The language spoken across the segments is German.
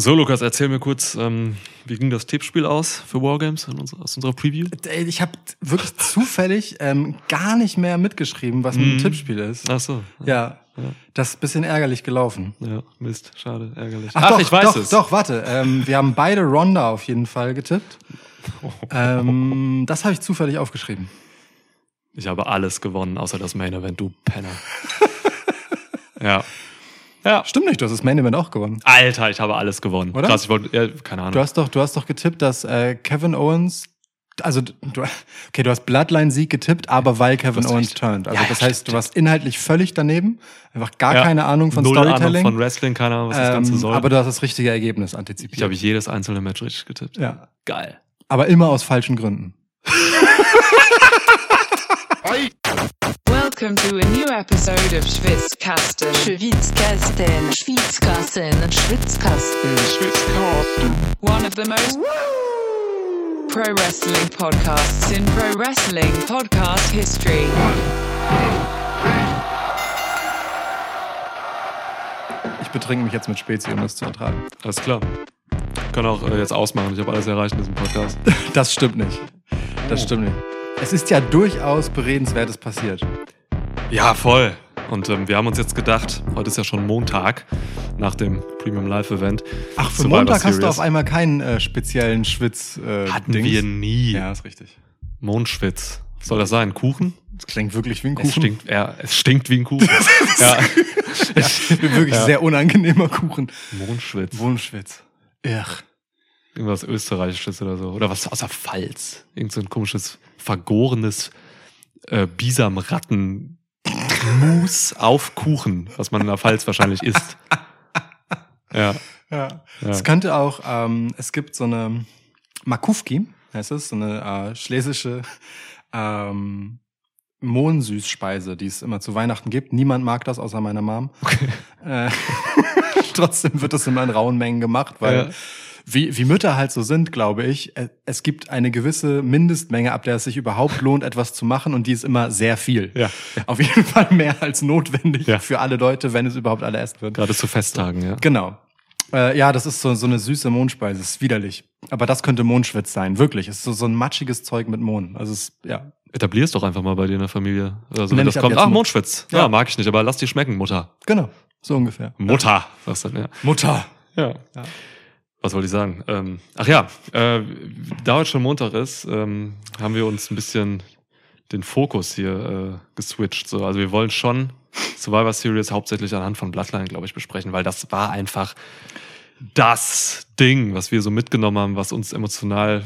So, Lukas, erzähl mir kurz, ähm, wie ging das Tippspiel aus für Wargames in uns, aus unserer Preview? Ey, Ich habe wirklich zufällig ähm, gar nicht mehr mitgeschrieben, was ein Tippspiel ist. Ach so. Ja, das ist ein bisschen ärgerlich gelaufen. Ja, Mist, schade, ärgerlich. Ach, doch, ich weiß doch, es. Doch, warte. Ähm, wir haben beide Ronda auf jeden Fall getippt. Ähm, das habe ich zufällig aufgeschrieben. Ich habe alles gewonnen, außer das Main Event, du Penner. ja. Ja. Stimmt nicht, du hast das Main Event auch gewonnen. Alter, ich habe alles gewonnen. Oder? Krass, ich wollte, ja, keine Ahnung. Du hast doch, du hast doch getippt, dass äh, Kevin Owens, also du, okay, du hast Bloodline-Sieg getippt, aber weil Kevin Owens recht. turned. Also Ja, das heißt, du warst inhaltlich völlig daneben, einfach gar Ja. keine Ahnung von Null Storytelling. Ahnung von Wrestling, keine Ahnung, was das Ganze ähm, soll. aber du hast das richtige Ergebnis ich antizipiert. habe jedes einzelne Match richtig getippt. ja, Geil. aber immer aus falschen Gründen. Welcome to a new episode of Schwitzkasten. Schwitzkasten, Schwitzkasten, Schwitzkasten, One of the most pro wrestling podcasts in pro wrestling podcast history. Ich betrinke mich jetzt mit Spezi, um das zu ertragen. Alles klar. Können auch äh, jetzt ausmachen. Ich habe alles erreicht in diesem Podcast. Das stimmt nicht. Das stimmt nicht. Es ist ja durchaus beredenswertes passiert. Ja, voll. Und ähm, wir haben uns jetzt gedacht, heute ist ja schon Montag nach dem Premium Live Event. Ach, für Survivor Montag hast du Series. auf einmal keinen äh, speziellen Schwitz. Äh, Hatten Dings. wir nie. Ja, ist richtig. Mondschwitz. Was soll das sein? Kuchen? Das klingt wirklich wie ein Es Kuchen. stinkt, ja, es stinkt wie ein Kuchen. ja. wirklich Ja. sehr unangenehmer Kuchen. Mondschwitz. Wohnschwitz. Ach. Irgendwas Österreichisches oder so. Oder was aus der Pfalz. Irgend so ein komisches, vergorenes äh, Bisamratten Mus auf Kuchen, was man in der Pfalz wahrscheinlich isst. Ja. Ja. Es könnte auch, ähm, es gibt so eine Makufki, heißt es, so eine äh, schlesische ähm, Mohnsüßspeise, die es immer zu Weihnachten gibt. Niemand mag das außer meiner Mom. Äh, trotzdem wird das immer in rauen Mengen gemacht, weil Ja. Wie, wie Mütter halt so sind, glaube ich, äh, es gibt eine gewisse Mindestmenge, ab der es sich überhaupt lohnt, etwas zu machen und die ist immer sehr viel. Ja. Auf jeden Fall mehr als notwendig Ja. für alle Leute, wenn es überhaupt alle essen wird. Gerade zu Festtagen, ja. Genau. Äh, ja, das ist so, so eine süße Mondspeise. Ist widerlich. Aber das könnte Mondschwitz sein. Wirklich. Es ist so, so ein matschiges Zeug mit Mohn. Also es, ja. Etablier's doch einfach mal bei dir in der Familie. Also Nenn wenn das kommt, ach, Mo- Mondschwitz. Ja. Ja. mag ich nicht, aber lass dir schmecken, Mutter. Genau. So ungefähr. Mutter, sagst du dann, ja. Mutter. Ja. Was wollte ich sagen? Ähm, ach ja, äh, da heute schon Montag ist, ähm, haben wir uns ein bisschen den Fokus hier äh, geswitcht. So. Also wir wollen schon Survivor Series hauptsächlich anhand von Bloodline, glaube ich, besprechen, weil das war einfach das Ding, was wir so mitgenommen haben, was uns emotional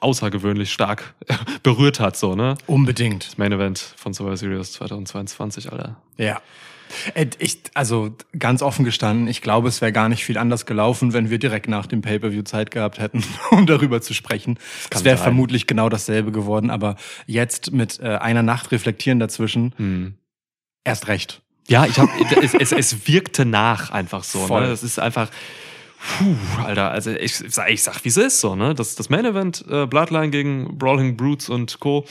außergewöhnlich stark berührt hat. So, ne? Unbedingt. Das Main Event von Survivor Series 2022, Alter. Ja. Äh, Ich, also ganz offen gestanden, ich glaube, es wäre gar nicht viel anders gelaufen, wenn wir direkt nach dem Pay-per-view Zeit gehabt hätten, um darüber zu sprechen. Es wäre vermutlich genau dasselbe geworden, aber jetzt mit äh, einer Nacht reflektieren dazwischen, Hm. erst recht. Ja, ich hab, es, es, es wirkte nach einfach so. Voll. Ne? Das ist einfach, puh, Alter, also ich, sag- ich sag, wie es ist so, ne? Das, das Main Event, äh, Bloodline gegen Brawling Brutes und Co.,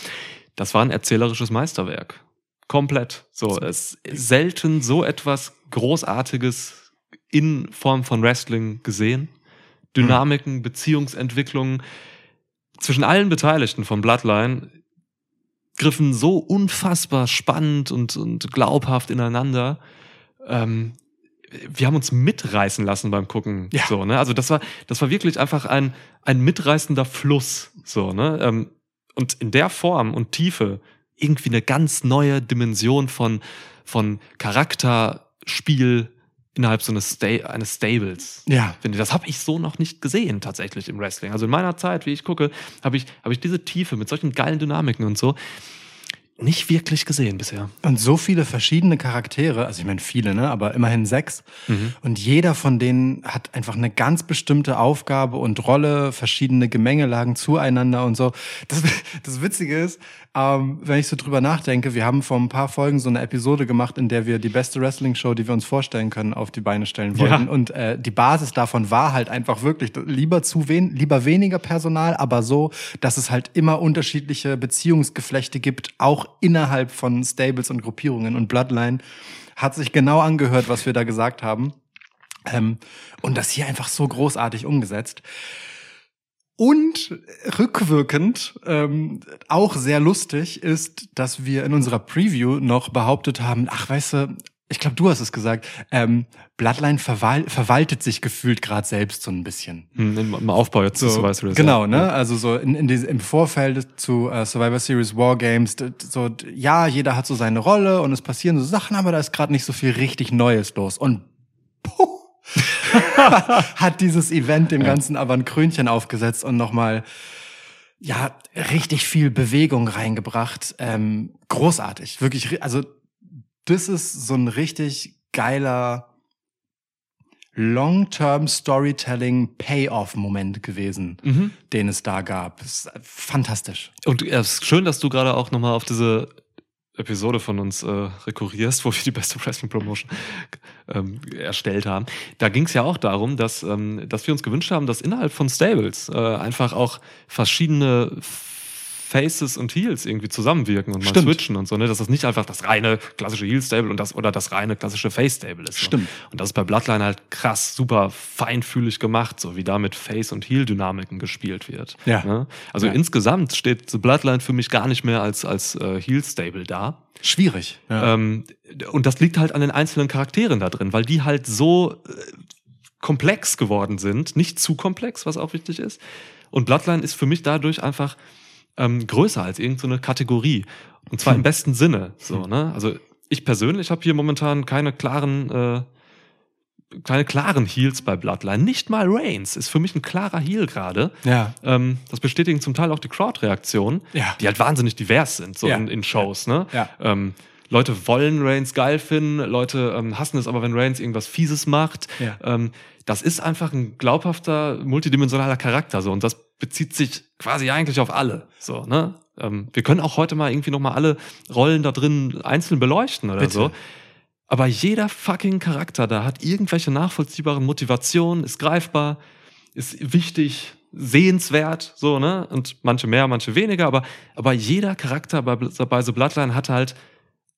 das war ein erzählerisches Meisterwerk. Komplett. So, es selten so etwas Großartiges in Form von Wrestling gesehen. Dynamiken, Beziehungsentwicklungen zwischen allen Beteiligten von Bloodline griffen so unfassbar spannend und, und glaubhaft ineinander. Ähm, wir haben uns mitreißen lassen beim Gucken. Ja. So, ne? Also das war, das war wirklich einfach ein, ein mitreißender Fluss. So, ne? Ähm, und in der Form und Tiefe irgendwie eine ganz neue Dimension von, von Charakterspiel innerhalb so eines, Sta eines Stables. Ja. Finde ich, das habe ich so noch nicht gesehen tatsächlich im Wrestling. Also in meiner Zeit, wie ich gucke, habe ich, habe ich diese Tiefe mit solchen geilen Dynamiken und so nicht wirklich gesehen bisher. Und so viele verschiedene Charaktere, also ich meine viele, ne, aber immerhin sechs. Und jeder von denen hat einfach eine ganz bestimmte Aufgabe und Rolle, verschiedene Gemengelagen zueinander und so. Das, das Witzige ist, ähm, wenn ich so drüber nachdenke, wir haben vor ein paar Folgen so eine Episode gemacht, in der wir die beste Wrestling-Show, die wir uns vorstellen können, auf die Beine stellen wollten. Ja. Und äh, die Basis davon war halt einfach wirklich lieber zu wen lieber weniger Personal, aber so, dass es halt immer unterschiedliche Beziehungsgeflechte gibt, auch innerhalb von Stables und Gruppierungen. Und Bloodline hat sich genau angehört, was wir da gesagt haben. Ähm, und das hier einfach so großartig umgesetzt. Und rückwirkend ähm, auch sehr lustig ist, dass wir in unserer Preview noch behauptet haben, ach weißt du, ich glaube, du hast es gesagt, ähm, Bloodline verwal verwaltet sich gefühlt gerade selbst so ein bisschen. Hm, Im, Aufbau jetzt, So, du das. genau, ja. ne? Also so in, in diese, im Vorfeld zu äh, Survivor Series Wargames, so ja, jeder hat so seine Rolle und es passieren so Sachen, aber da ist gerade nicht so viel richtig Neues los. Und puh, hat dieses Event dem Ganzen aber ein Krönchen aufgesetzt und nochmal ja richtig viel Bewegung reingebracht. Ähm, großartig, wirklich. Also das ist so ein richtig geiler Long-Term Storytelling Payoff-Moment gewesen, Mhm. den es da gab. Fantastisch. Und ja, es ist schön, dass du gerade auch nochmal auf diese Episode von uns äh, rekurrierst, wo wir die beste Wrestling Promotion ähm, erstellt haben. Da ging es ja auch darum, dass, ähm, dass wir uns gewünscht haben, dass innerhalb von Stables äh, einfach auch verschiedene Faces und Heels irgendwie zusammenwirken und mal Stimmt. switchen und so, ne? Dass das nicht einfach das reine klassische Heel-Stable und das oder das reine klassische Face-Stable ist. Stimmt. So. Und das ist bei Bloodline halt krass, super feinfühlig gemacht, so wie da mit Face- und Heel-Dynamiken gespielt wird. Ja. Ne? Also Ja. insgesamt steht The Bloodline für mich gar nicht mehr als, als äh, Heel-Stable da. Schwierig. Ja. Ähm, und das liegt halt an den einzelnen Charakteren da drin, weil die halt so äh, komplex geworden sind, nicht zu komplex, was auch wichtig ist. Und Bloodline ist für mich dadurch einfach ähm, größer als irgendeine so Kategorie. Und zwar im besten Sinne. So, ne? Also ich persönlich habe hier momentan keine klaren, äh, keine klaren Heals bei Bloodline. Nicht mal Reigns ist für mich ein klarer Heal gerade. ja. Ähm, das bestätigen zum Teil auch die Crowd-Reaktionen, Ja. die halt wahnsinnig divers sind, so Ja. in, in Shows. Ne? Ja. Ähm, Leute wollen Reigns geil finden, Leute ähm, hassen es aber, wenn Reigns irgendwas Fieses macht. Ja. Ähm, das ist einfach ein glaubhafter, multidimensionaler Charakter so und das bezieht sich quasi eigentlich auf alle. So, ne? Ähm, wir können auch heute mal irgendwie noch mal alle Rollen da drin einzeln beleuchten oder Bitte. so. Aber jeder fucking Charakter da hat irgendwelche nachvollziehbaren Motivationen, ist greifbar, ist wichtig, sehenswert, so, ne? Und manche mehr, manche weniger, aber, aber jeder Charakter bei, bei The Bloodline hat halt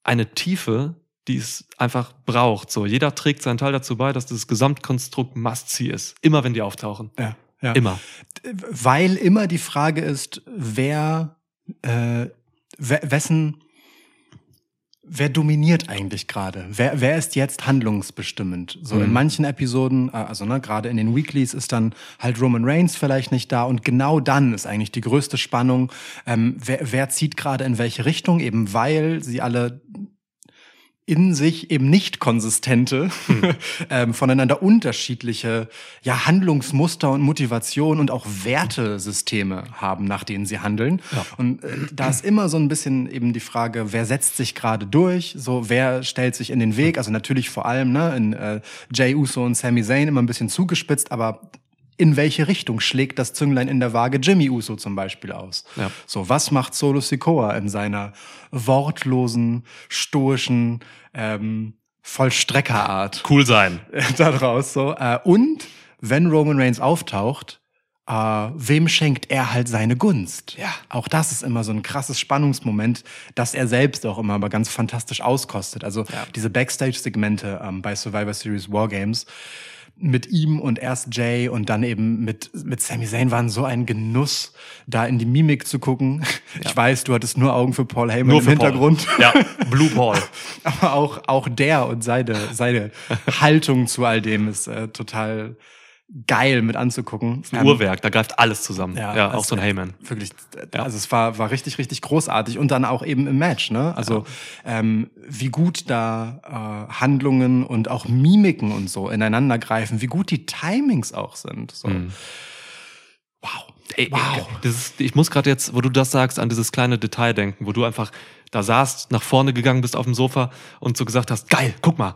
eine Tiefe, die es einfach braucht. So, jeder trägt seinen Teil dazu bei, dass dieses Gesamtkonstrukt Must-See ist. Immer wenn die auftauchen. ja. Ja. Immer. Weil immer die Frage ist, wer, äh, we- wessen, wer dominiert eigentlich gerade? Wer, wer ist jetzt handlungsbestimmend? So in Mhm. manchen Episoden, äh, also ne, gerade in den Weeklies ist dann halt Roman Reigns vielleicht nicht da und genau dann ist eigentlich die größte Spannung, ähm, wer, wer zieht gerade in welche Richtung, eben weil sie alle in sich eben nicht konsistente, ähm, voneinander unterschiedliche ja, Handlungsmuster und Motivation und auch Wertesysteme haben, nach denen sie handeln. Ja. Und äh, da ist immer so ein bisschen eben die Frage, wer setzt sich gerade durch, so wer stellt sich in den Weg. Also natürlich vor allem ne, in äh, Jay Uso und Sami Zayn immer ein bisschen zugespitzt, aber in welche Richtung schlägt das Zünglein in der Waage Jimmy Uso zum Beispiel aus? Ja. So, was macht Solo Sikoa in seiner wortlosen, stoischen ähm, Vollstreckerart Cool sein. daraus? So, äh, und wenn Roman Reigns auftaucht, äh, wem schenkt er halt seine Gunst? Ja. Auch das ist immer so ein krasses Spannungsmoment, das er selbst auch immer aber ganz fantastisch auskostet. Also diese Backstage-Segmente ähm, bei Survivor Series Wargames mit ihm und erst Jay und dann eben mit, mit Sami Zayn waren so ein Genuss, da in die Mimik zu gucken. Ich weiß, du hattest nur Augen für Paul Heyman im für Paul. Hintergrund. Ja, Blue Paul. Aber auch, auch der und seine, seine Haltung zu all dem ist äh, total geil mit anzugucken. Ein Uhrwerk, da greift alles zusammen. Ja, auch also so ein Heyman. Wirklich, Ja. also es war, war richtig, richtig großartig und dann auch eben im Match, ne? Also ähm, wie gut da äh, Handlungen und auch Mimiken und so ineinander greifen, wie gut die Timings auch sind. So. Mhm. Wow. Ey, Wow. das ist, ich muss gerade jetzt, wo du das sagst, an dieses kleine Detail denken, wo du einfach da saßt, nach vorne gegangen bist auf dem Sofa und so gesagt hast, geil, guck mal,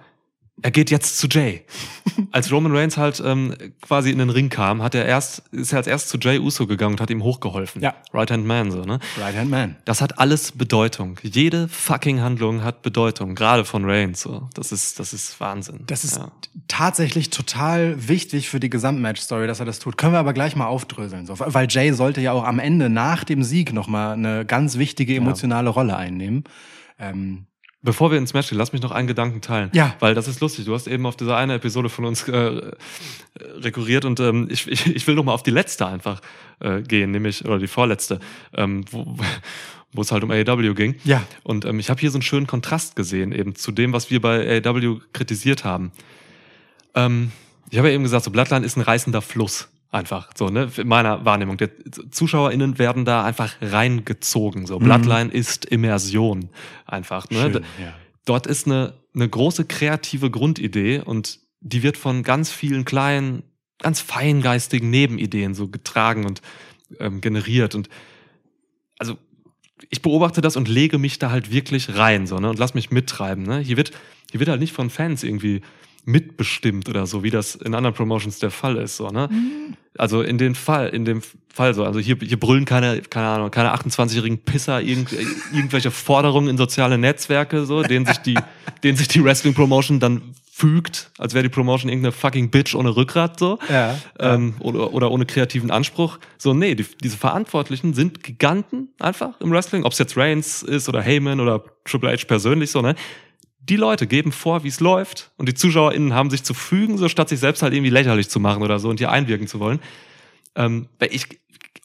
er geht jetzt zu Jay. Als Roman Reigns halt ähm, quasi in den Ring kam, hat er erst, ist er als erst zu Jay Uso gegangen und hat ihm hochgeholfen. Ja. Right Hand Man, so, ne? Right Hand Man. Das hat alles Bedeutung. Jede fucking Handlung hat Bedeutung, gerade von Reigns, so. Das ist, das ist Wahnsinn. Das ist ja. tatsächlich total wichtig für die Gesamtmatch-Story, dass er das tut. Können wir aber gleich mal aufdröseln. So. Weil Jay sollte ja auch am Ende nach dem Sieg nochmal eine ganz wichtige emotionale Rolle einnehmen. Ähm, Bevor wir ins Match gehen, lass mich noch einen Gedanken teilen. Ja. Weil das ist lustig. Du hast eben auf diese eine Episode von uns äh, rekurriert und ähm, ich, ich, ich will noch mal auf die letzte einfach äh, gehen, nämlich, oder die vorletzte, ähm, wo, wo es halt um AEW ging. Ja. Und ähm, ich habe hier so einen schönen Kontrast gesehen, eben zu dem, was wir bei AEW kritisiert haben. Ähm, ich habe ja eben gesagt, so Bloodline ist ein reißender Fluss. Einfach so, ne? In meiner Wahrnehmung. Die ZuschauerInnen werden da einfach reingezogen. So, Bloodline ist Immersion. Einfach, ne? Schön, ja. Dort ist eine, eine große kreative Grundidee und die wird von ganz vielen kleinen, ganz feingeistigen Nebenideen so getragen und ähm, generiert. Und also ich beobachte das und lege mich da halt wirklich rein, so, ne? Und lass mich mittreiben. Ne? Hier wird, hier wird halt nicht von Fans irgendwie mitbestimmt oder so, wie das in anderen Promotions der Fall ist, so, ne? Also in dem Fall, in dem Fall so, also hier, hier brüllen keine, keine Ahnung, keine 28-jährigen Pisser irgend, irgendwelche Forderungen in soziale Netzwerke, so, denen sich die, denen sich die Wrestling Promotion dann fügt, als wäre die Promotion irgendeine fucking Bitch ohne Rückgrat, so Ja, ähm, oder, oder ohne kreativen Anspruch. So, nee, die, diese Verantwortlichen sind Giganten einfach im Wrestling, ob es jetzt Reigns ist oder Heyman oder Triple H persönlich, so, ne? Die Leute geben vor, wie es läuft und die ZuschauerInnen haben sich zu fügen, so statt sich selbst halt irgendwie lächerlich zu machen oder so und hier einwirken zu wollen. Ähm, ich,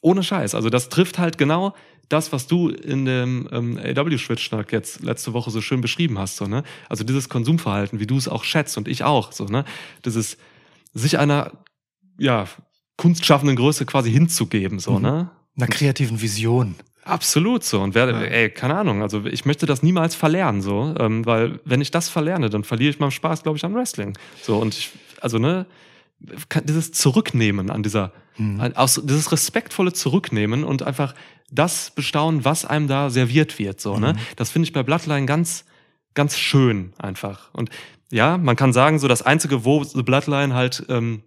ohne Scheiß, also das trifft halt genau das, was du in dem ähm, AW-Schwitzschnack jetzt letzte Woche so schön beschrieben hast, so, ne? Also dieses Konsumverhalten, wie du es auch schätzt und ich auch, so, ne? Dieses sich einer, ja, kunstschaffenden Größe quasi hinzugeben, so, Mhm. ne? Einer kreativen Vision. Absolut so. Und werde, Ja. ey, keine Ahnung, also ich möchte das niemals verlernen, so, ähm, weil wenn ich das verlerne, dann verliere ich meinen Spaß, glaube ich, am Wrestling. So, und ich, also, ne, kann dieses Zurücknehmen an dieser, Mhm. aus, dieses respektvolle Zurücknehmen und einfach das bestaunen, was einem da serviert wird, so, ne, Mhm. das finde ich bei Bloodline ganz, ganz schön einfach. Und ja, man kann sagen, so das einzige, wo The Bloodline halt, ähm,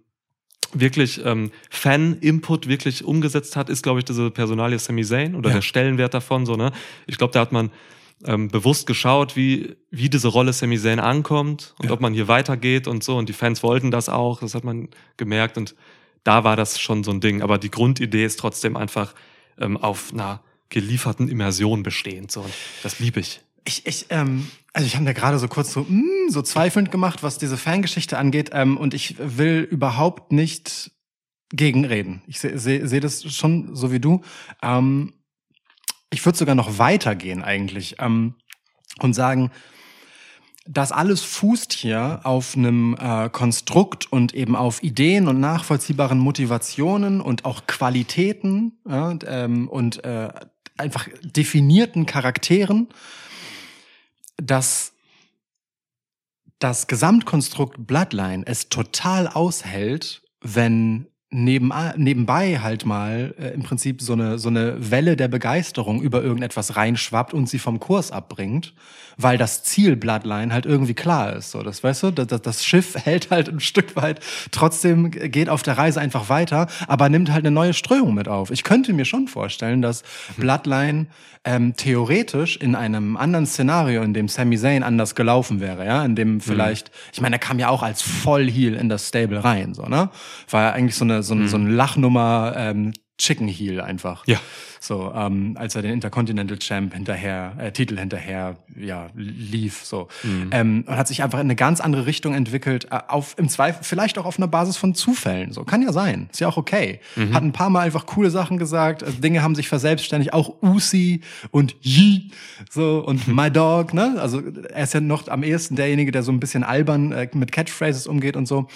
wirklich ähm, Fan-Input wirklich umgesetzt hat, ist, glaube ich, diese Personalie Sami Zayn oder Ja. der Stellenwert davon. So, ne? Ich glaube, da hat man ähm, bewusst geschaut, wie, wie diese Rolle Sami Zayn ankommt und Ja. ob man hier weitergeht und so. Und die Fans wollten das auch, das hat man gemerkt. Und da war das schon so ein Ding. Aber die Grundidee ist trotzdem einfach ähm, auf einer gelieferten Immersion bestehend. So. Und das liebe ich. Ich, ich, ähm, also ich habe da gerade so kurz so, mm, so zweifelnd gemacht, was diese Fangeschichte angeht. Ähm, und ich will überhaupt nicht gegenreden. Ich sehe seh, seh das schon so wie du. Ähm, ich würde sogar noch weitergehen eigentlich ähm, und sagen, das alles fußt hier auf einem äh, Konstrukt und eben auf Ideen und nachvollziehbaren Motivationen und auch Qualitäten ja, und, ähm, und äh, einfach definierten Charakteren, dass das Gesamtkonstrukt Bloodline es total aushält, wenn neben, nebenbei halt mal äh, im Prinzip so eine, so eine Welle der Begeisterung über irgendetwas reinschwappt und sie vom Kurs abbringt, weil das Ziel Bloodline halt irgendwie klar ist. So, das weißt du, das, das Schiff hält halt ein Stück weit, trotzdem geht auf der Reise einfach weiter, aber nimmt halt eine neue Strömung mit auf. Ich könnte mir schon vorstellen, dass Bloodline ähm, theoretisch in einem anderen Szenario, in dem Sami Zayn anders gelaufen wäre, ja, in dem vielleicht, ich meine, er kam ja auch als Vollheel in das Stable rein, so, ne? War ja eigentlich so eine, so, ein so ein Lachnummer ähm, Chicken Heel einfach. Ja. So, ähm, als er den Intercontinental Champ hinterher, äh, Titel hinterher, ja, lief, so. Ähm, und hat sich einfach in eine ganz andere Richtung entwickelt, äh, auf, im Zweifel, vielleicht auch auf einer Basis von Zufällen, so. Kann ja sein. Ist ja auch okay. Hat ein paar Mal einfach coole Sachen gesagt, also Dinge haben sich verselbstständigt, auch Usi und Yi, so, und My Dog, ne? Also, er ist ja noch am ehesten derjenige, der so ein bisschen albern äh, mit Catchphrases umgeht und so.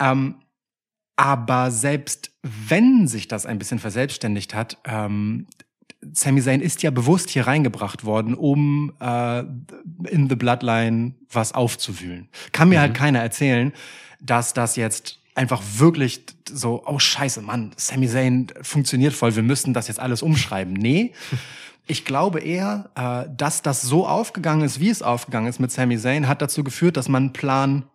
Ähm, aber selbst wenn sich das ein bisschen verselbstständigt hat, ähm, Sami Zayn ist ja bewusst hier reingebracht worden, um äh, in The Bloodline was aufzuwühlen. Kann mir halt keiner erzählen, dass das jetzt einfach wirklich so, oh scheiße, Mann, Sami Zayn funktioniert voll, wir müssen das jetzt alles umschreiben. Nee. Ich glaube eher, äh, dass das so aufgegangen ist, wie es aufgegangen ist mit Sami Zayn, hat dazu geführt, dass man Plan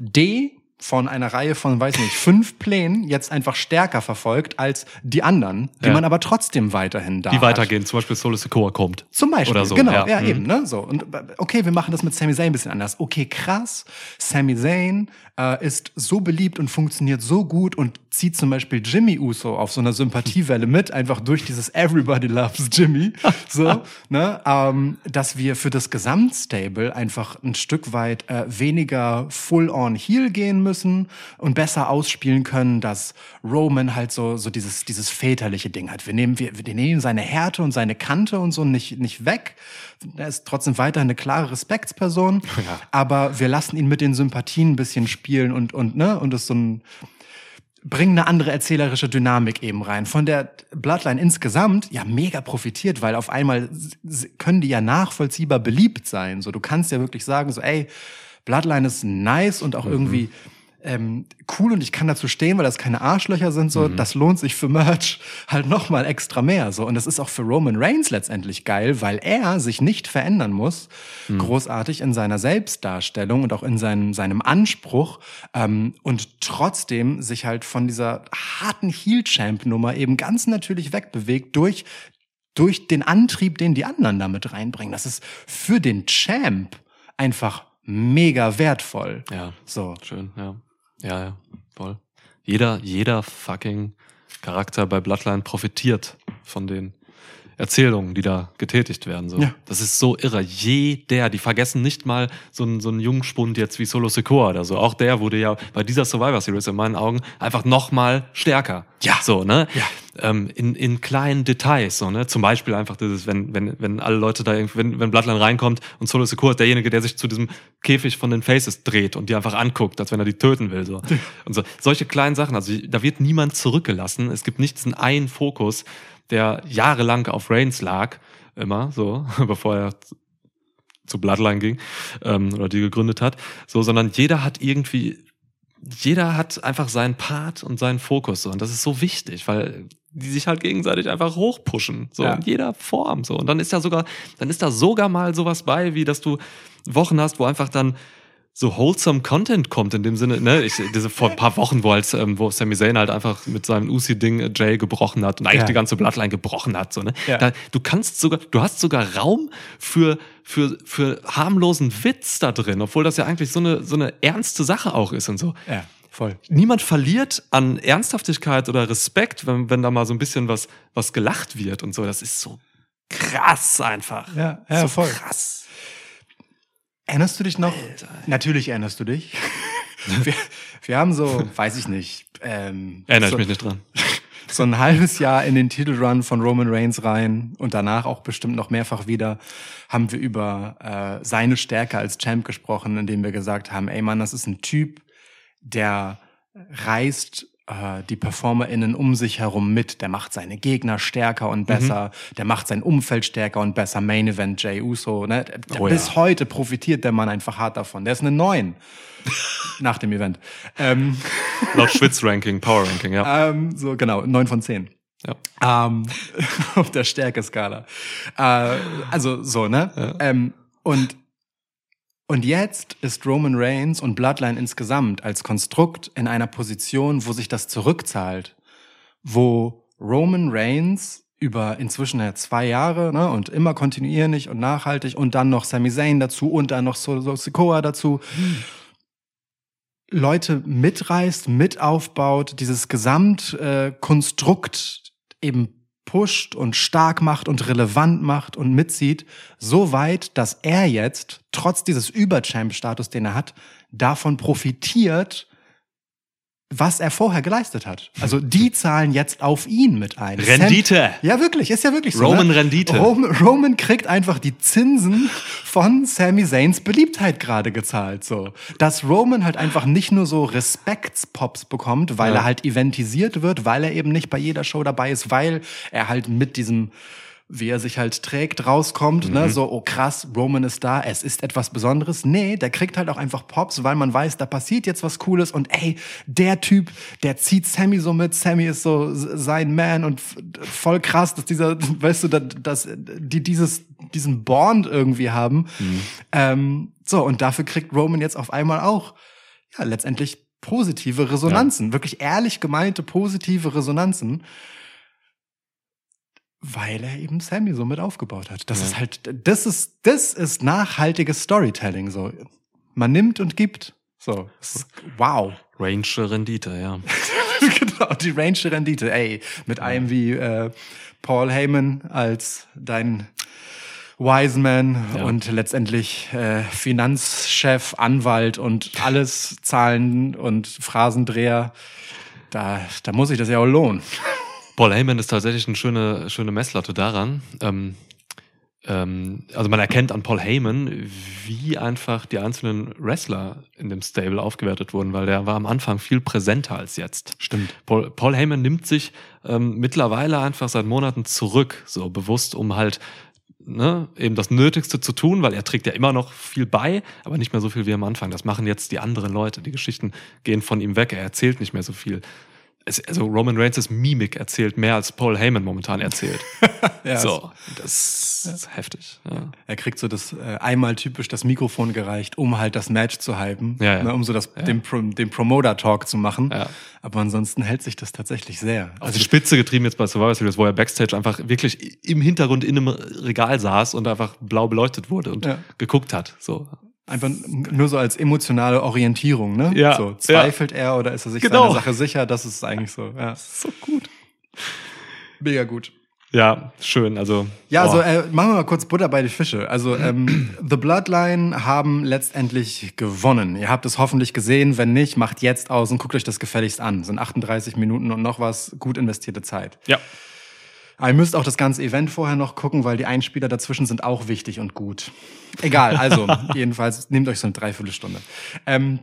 D von einer Reihe von, weiß nicht, fünf Plänen jetzt einfach stärker verfolgt als die anderen, die Ja. man aber trotzdem weiterhin da Die hat. weitergehen, zum Beispiel Solo Sikoa kommt. Zum Beispiel, Oder so, genau, ja. ja, Mhm. eben, ne, so. Und okay, wir machen das mit Sami Zayn ein bisschen anders. Okay, krass, Sami Zayn äh, ist so beliebt und funktioniert so gut und zieht zum Beispiel Jimmy Uso auf so einer Sympathiewelle mit, einfach durch dieses Everybody loves Jimmy, so, ne, ähm, dass wir für das Gesamtstable einfach ein Stück weit äh, weniger full-on Heel gehen müssen und besser ausspielen können, dass Roman halt so, so dieses, dieses väterliche Ding hat. Wir nehmen, wir, wir nehmen seine Härte und seine Kante und so nicht, nicht weg. Er ist trotzdem weiter eine klare Respektsperson, Ja. aber wir lassen ihn mit den Sympathien ein bisschen spielen und, und, ne, und es so ein, bringen eine andere erzählerische Dynamik eben rein. Von der Bloodline insgesamt ja mega profitiert, weil auf einmal können die ja nachvollziehbar beliebt sein. So, du kannst ja wirklich sagen, so, ey, Bloodline ist nice und auch irgendwie ähm, cool und ich kann dazu stehen, weil das keine Arschlöcher sind. So, das lohnt sich für Merch halt noch mal extra mehr. So und das ist auch für Roman Reigns letztendlich geil, weil er sich nicht verändern muss, großartig in seiner Selbstdarstellung und auch in seinem seinem Anspruch ähm, und trotzdem sich halt von dieser harten Heel Champ Nummer eben ganz natürlich wegbewegt durch durch den Antrieb, den die anderen damit reinbringen. Das ist für den Champ einfach mega wertvoll. Ja. So. Schön, ja. Ja, ja, voll. Jeder, jeder fucking Charakter bei Bloodline profitiert von den Erzählungen, die da getätigt werden. So. Ja. Das ist so irre. Jeder, die vergessen nicht mal so einen, so einen Jungspund jetzt wie Solo Secure oder so. Auch der wurde ja bei dieser Survivor Series in meinen Augen einfach noch mal stärker. Ja. So, ne? Ja. Ähm, in, in kleinen Details, so, ne? Zum Beispiel einfach dieses, wenn, wenn, wenn alle Leute da irgendwie, wenn, wenn Bloodline reinkommt und Solo Secure ist derjenige, der sich zu diesem Käfig von den Faces dreht und die einfach anguckt, als wenn er die töten will, so. Und so. Solche kleinen Sachen. Also, da wird niemand zurückgelassen. Es gibt nicht diesen einen Fokus, der jahrelang auf Reigns lag, immer, so, bevor er zu Bloodline ging, ähm, oder die gegründet hat, so, sondern jeder hat irgendwie jeder hat einfach seinen Part und seinen Fokus so und das ist so wichtig, weil die sich halt gegenseitig einfach hochpushen, so Ja. in jeder Form so und dann ist ja sogar dann ist da sogar mal sowas bei, wie dass du Wochen hast, wo einfach dann so wholesome Content kommt in dem Sinne, ne, ich, diese vor ein paar Wochen, wo halt, ähm, wo Sami Zayn halt einfach mit seinem Uzi-Ding äh, Jay gebrochen hat und eigentlich Ja. die ganze Bloodline gebrochen hat, so, ne. Ja. Da, du kannst sogar, du hast sogar Raum für, für, für harmlosen Witz da drin, obwohl das ja eigentlich so eine, so eine ernste Sache auch ist und so Ja, voll. niemand verliert an Ernsthaftigkeit oder Respekt, wenn, wenn da mal so ein bisschen was, was gelacht wird und so. Das ist so krass einfach. Ja, ja, so voll. krass. Erinnerst du dich noch? Natürlich erinnerst du dich. wir, wir haben so, weiß ich nicht, ähm, Erinnere so, ich mich nicht dran. so ein halbes Jahr in den Titelrun von Roman Reigns rein und danach auch bestimmt noch mehrfach wieder, haben wir über äh, seine Stärke als Champ gesprochen, indem wir gesagt haben, ey Mann, das ist ein Typ, der reißt äh, die PerformerInnen um sich herum mit. Der macht seine Gegner stärker und besser. Der macht sein Umfeld stärker und besser. Main Event Jay Uso. Ne? Oh Bis ja. heute profitiert der Mann einfach hart davon. Der ist eine Neun nach dem Event. Ähm, Laut Schwitz-Ranking, Power-Ranking, ja. ähm, so genau, neun von zehn. ja. Ähm, auf der Stärkeskala. Äh, also so, ne? Ähm, und, und jetzt ist Roman Reigns und Bloodline insgesamt als Konstrukt in einer Position, wo sich das zurückzahlt. Wo Roman Reigns über inzwischen ja zwei Jahre ne, und immer kontinuierlich und nachhaltig und dann noch Sami Zayn dazu und dann noch Solo Sikoa dazu. Leute mitreißt, mit aufbaut, dieses Gesamtkonstrukt äh, eben pusht und stark macht und relevant macht und mitzieht, so weit, dass er jetzt, trotz dieses Überchamp-Status, den er hat, davon profitiert, was er vorher geleistet hat. Also die zahlen jetzt auf ihn mit ein. Rendite. Sam, ja, wirklich, ist ja wirklich so. Roman ne? Rendite. Roman, Roman kriegt einfach die Zinsen von Sami Zayns Beliebtheit gerade gezahlt. So, dass Roman halt einfach nicht nur so Respektspops bekommt, weil Ja. er halt eventisiert wird, weil er eben nicht bei jeder Show dabei ist, weil er halt mit diesem wie er sich halt trägt, rauskommt, ne, so, oh krass, Roman ist da, es ist etwas Besonderes. Nee, der kriegt halt auch einfach Pops, weil man weiß, da passiert jetzt was Cooles und ey, der Typ, der zieht Sammy so mit, Sammy ist so sein Man und voll krass, dass dieser, weißt du, dass, dass die dieses, diesen Bond irgendwie haben. Ähm, so, und dafür kriegt Roman jetzt auf einmal auch, ja, letztendlich positive Resonanzen, wirklich ehrlich gemeinte positive Resonanzen weil er eben Sammy so mit aufgebaut hat. Das Ja. ist halt, das ist, das ist nachhaltiges Storytelling, so. Man nimmt und gibt. So, wow. Range Rendite, ja. genau, die Range Rendite, ey, mit einem wie äh, Paul Heyman als dein Wiseman Ja. und letztendlich äh, Finanzchef, Anwalt und alles Zahlen und Phrasendreher. Da, da muss sich das ja auch lohnen. Paul Heyman ist tatsächlich eine schöne, schöne Messlatte daran. Ähm, ähm, also man erkennt an Paul Heyman, wie einfach die einzelnen Wrestler in dem Stable aufgewertet wurden, weil der war am Anfang viel präsenter als jetzt. Stimmt. Paul, Paul Heyman nimmt sich ähm, mittlerweile einfach seit Monaten zurück, so bewusst, um halt ne, eben das Nötigste zu tun, weil er trägt ja immer noch viel bei, aber nicht mehr so viel wie am Anfang. Das machen jetzt die anderen Leute. Die Geschichten gehen von ihm weg. Er erzählt nicht mehr so viel. Also Roman Reigns' Mimik erzählt mehr als Paul Heyman momentan erzählt. Ja, so, das ist heftig. Ja. Er kriegt so das äh, einmal typisch das Mikrofon gereicht, um halt das Match zu hypen. Ne, um so das, den, Pro, den Promoter-Talk zu machen. Aber ansonsten hält sich das tatsächlich sehr. Auf die Spitze getrieben jetzt bei Survivor Series, wo er Backstage einfach wirklich im Hintergrund in einem Regal saß und einfach blau beleuchtet wurde und geguckt hat. So. Einfach nur so als emotionale Orientierung, ne? Ja, So, zweifelt er oder ist er sich Genau. seiner Sache sicher? Das ist eigentlich so, ja. So gut. Mega gut. Ja, schön. Also Ja, boah. also äh, machen wir mal kurz Butter bei die Fische. Also ähm, The Bloodline haben letztendlich gewonnen. Ihr habt es hoffentlich gesehen. Wenn nicht, macht jetzt aus und guckt euch das gefälligst an. Sind 38 Minuten und noch was, gut investierte Zeit. ja. Aber ihr müsst auch das ganze Event vorher noch gucken, weil die Einspieler dazwischen sind auch wichtig und gut. Egal, also jedenfalls nehmt euch so eine Dreiviertelstunde. Ähm,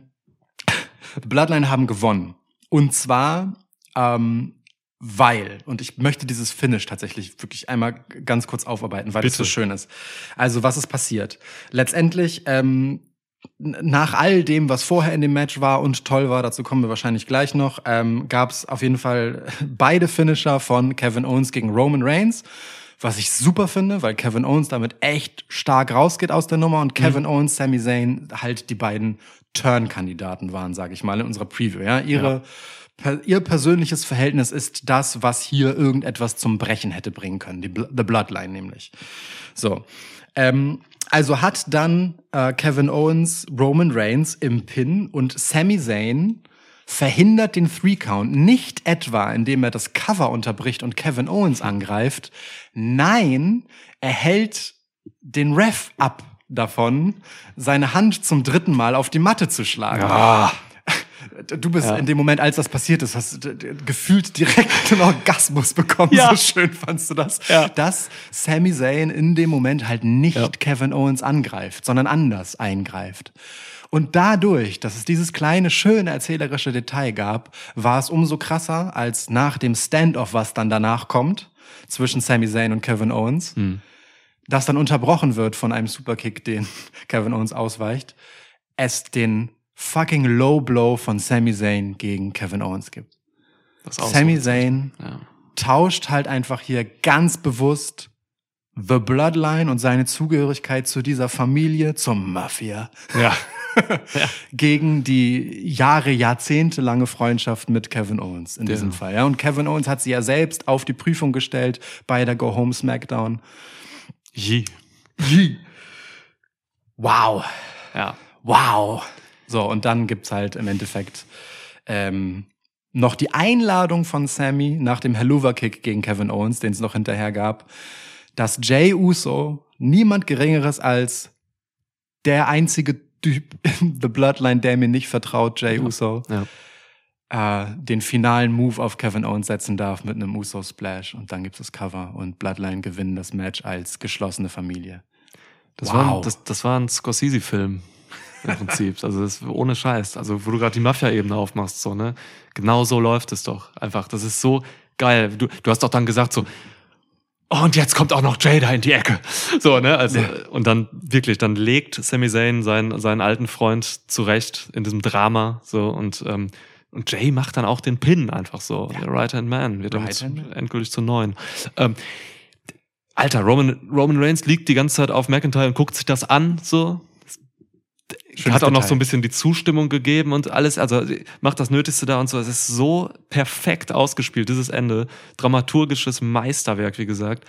The Bloodline haben gewonnen. Und zwar, ähm, weil, und ich möchte dieses Finish tatsächlich wirklich einmal ganz kurz aufarbeiten, weil es Bitte. so schön ist. Also, was ist passiert? Letztendlich, ähm, nach all dem, was vorher in dem Match war und toll war, dazu kommen wir wahrscheinlich gleich noch, ähm, gab es auf jeden Fall beide Finisher von Kevin Owens gegen Roman Reigns. Was ich super finde, weil Kevin Owens damit echt stark rausgeht aus der Nummer und Kevin Owens, Sami Zayn halt die beiden Turn-Kandidaten waren, sage ich mal, in unserer Preview. Ja, ihre per, ihr persönliches Verhältnis ist das, was hier irgendetwas zum Brechen hätte bringen können, die Bl The Bloodline nämlich. So, ähm, also hat dann äh, Kevin Owens Roman Reigns im Pin und Sami Zayn verhindert den Three Count nicht etwa, indem er das Cover unterbricht und Kevin Owens angreift. Nein, er hält den Ref ab davon, seine Hand zum dritten Mal auf die Matte zu schlagen. Ah, Du bist in dem Moment, als das passiert ist, hast du gefühlt direkt einen Orgasmus bekommen. Ja. So schön fandst du das. Ja. Dass Sami Zayn in dem Moment halt nicht Ja. Kevin Owens angreift, sondern anders eingreift. Und dadurch, dass es dieses kleine, schöne erzählerische Detail gab, war es umso krasser, als nach dem Standoff, was dann danach kommt, zwischen Sami Zayn und Kevin Owens, das dann unterbrochen wird von einem Superkick, den Kevin Owens ausweicht, es den fucking Low Blow von Sami Zayn gegen Kevin Owens gibt. das Sami. Zayn Ja. tauscht halt einfach hier ganz bewusst The Bloodline und seine Zugehörigkeit zu dieser Familie, zum Mafia, Ja. gegen die Jahre, Jahrzehnte lange Freundschaft mit Kevin Owens in diesem Ja. Fall. Ja, und Kevin Owens hat sie ja selbst auf die Prüfung gestellt bei der Go Home Smackdown. Je. Wow. Ja. Wow. So, und dann gibt's halt im Endeffekt ähm, noch die Einladung von Sammy nach dem Helluva-Kick gegen Kevin Owens, den es noch hinterher gab, dass Jay Uso, niemand Geringeres als der einzige Typ in The Bloodline, der mir nicht vertraut, Jay Uso, Ja. äh, den finalen Move auf Kevin Owens setzen darf mit einem Uso-Splash. Und dann gibt's das Cover und Bloodline gewinnen das Match als geschlossene Familie. Das, Wow. war, ein- das, das war ein Scorsese-Film. Im Prinzip. Also das ist ohne Scheiß. Also wo du gerade die Mafia-Ebene aufmachst, so, ne? Genau so läuft es doch. Einfach. Das ist so geil. Du, du hast doch dann gesagt, so, oh, und jetzt kommt auch noch Jada in die Ecke. So, ne? Also, und dann wirklich, dann legt Sami Zayn seinen, seinen alten Freund zurecht in diesem Drama. So, und, ähm, und Jay macht dann auch den Pin einfach so. Der Right-Hand Man wird damit Right-Hand Man. endgültig zu neun. Ähm, Alter, Roman, Roman Reigns liegt die ganze Zeit auf McIntyre und guckt sich das an, so. Schönes hat auch noch Detail. so ein bisschen die Zustimmung gegeben und alles, also macht das Nötigste da und so. Es ist so perfekt ausgespielt, dieses Ende. Dramaturgisches Meisterwerk, wie gesagt.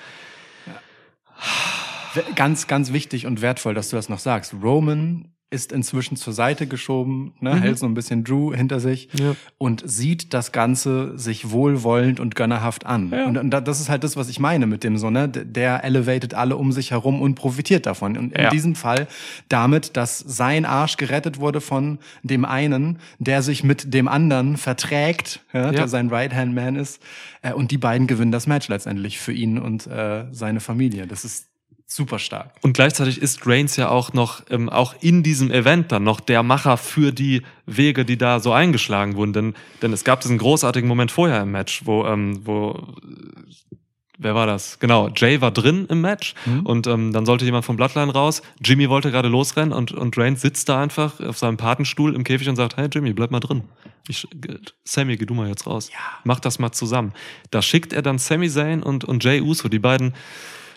Ganz, ganz wichtig und wertvoll, dass du das noch sagst. Roman ist inzwischen zur Seite geschoben, ne, hält so ein bisschen Drew hinter sich Ja. und sieht das Ganze sich wohlwollend und gönnerhaft an. Ja. Und, und da- das ist halt das, was ich meine mit dem so, ne? Der elevatet alle um sich herum und profitiert davon. Und in Ja. diesem Fall damit, dass sein Arsch gerettet wurde von dem einen, der sich mit dem anderen verträgt, ja, der sein Right-Hand-Man ist. Äh, und die beiden gewinnen das Match letztendlich für ihn und äh, seine Familie. Das ist super stark. Und gleichzeitig ist Reigns ja auch noch, ähm, auch in diesem Event dann noch der Macher für die Wege, die da so eingeschlagen wurden. Denn, denn es gab diesen großartigen Moment vorher im Match, wo, ähm, wo, äh, wer war das? Genau, Jay war drin im Match und ähm, dann sollte jemand vom Bloodline raus. Jimmy wollte gerade losrennen und, und Reigns sitzt da einfach auf seinem Patenstuhl im Käfig und sagt, hey Jimmy, bleib mal drin. Ich, äh, Sammy, geh du mal jetzt raus. Ja. Mach das mal zusammen. Da schickt er dann Sami Zayn und, und Jay Uso, die beiden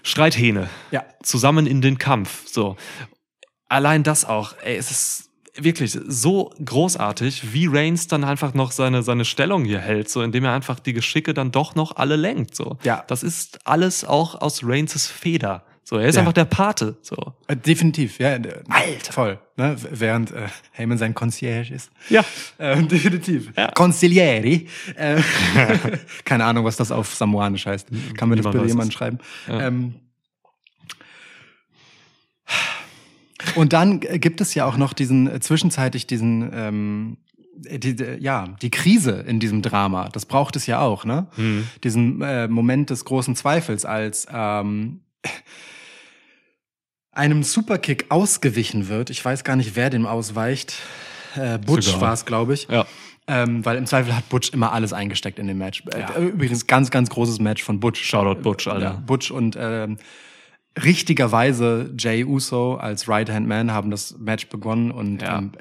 Streithähne Ja. zusammen in den Kampf. So. Allein das auch, ey, es ist wirklich so großartig, wie Reigns dann einfach noch seine, seine Stellung hier hält, so indem er einfach die Geschicke dann doch noch alle lenkt. So. Ja. Das ist alles auch aus Reigns' Feder. So, er ist Ja. einfach der Pate. So. Äh, Definitiv, ja. Alter. Voll. Ne? Während äh, Heyman sein Concierge ist. Ja. Ähm, definitiv. Ja. Consiglieri. Äh, keine Ahnung, was das auf Samoanisch heißt. Kann mir das bitte jemand schreiben? Ja. Ähm, und dann äh, gibt es ja auch noch diesen, äh, zwischenzeitlich diesen, ähm, die, die, ja, die Krise in diesem Drama. Das braucht es ja auch, ne? Hm. Diesen äh, Moment des großen Zweifels, als ähm, einem Superkick ausgewichen wird. Ich weiß gar nicht, wer dem ausweicht. Äh, Butch war es, glaube ich. Ja. Ähm, weil im Zweifel hat Butch immer alles eingesteckt in dem Match. Äh, übrigens ganz, ganz großes Match von Butch. Shoutout Butch, Alter. Ja, Butch und ähm, richtigerweise Jay Uso als Right-Hand-Man haben das Match begonnen und Ja. ähm,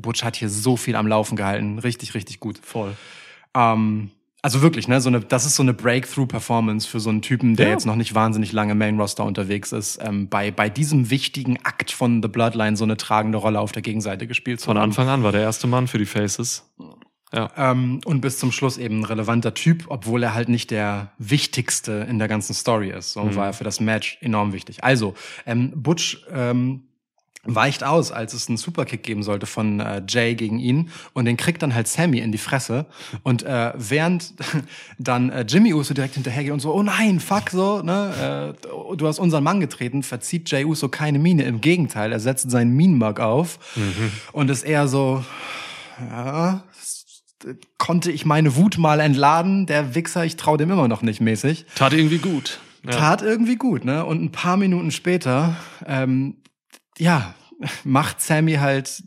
Butch hat hier so viel am Laufen gehalten. Richtig, richtig gut. Voll. Ähm, also wirklich, ne, so eine, das ist so eine Breakthrough-Performance für so einen Typen, der Ja. jetzt noch nicht wahnsinnig lange Main-Roster unterwegs ist, ähm, bei, bei diesem wichtigen Akt von The Bloodline so eine tragende Rolle auf der Gegenseite gespielt zu Von haben. Anfang an war der erste Mann für die Faces. Ja. Ähm, und bis zum Schluss eben ein relevanter Typ, obwohl er halt nicht der wichtigste in der ganzen Story ist. So war er für das Match enorm wichtig. Also, ähm, Butch ähm, weicht aus, als es einen Superkick geben sollte von äh, Jay gegen ihn und den kriegt dann halt Sammy in die Fresse und äh, während dann äh, Jimmy Uso direkt hinterhergeht und so, oh nein, fuck so, ne, äh, du hast unseren Mann getreten, verzieht Jay Uso keine Miene, im Gegenteil, er setzt seinen Mean-Mug auf und ist eher so, ja, konnte ich meine Wut mal entladen, der Wichser, ich trau dem immer noch nicht mäßig. Tat irgendwie gut. Ja. Tat irgendwie gut, ne? Und ein paar Minuten später, ähm, ja, macht Sammy halt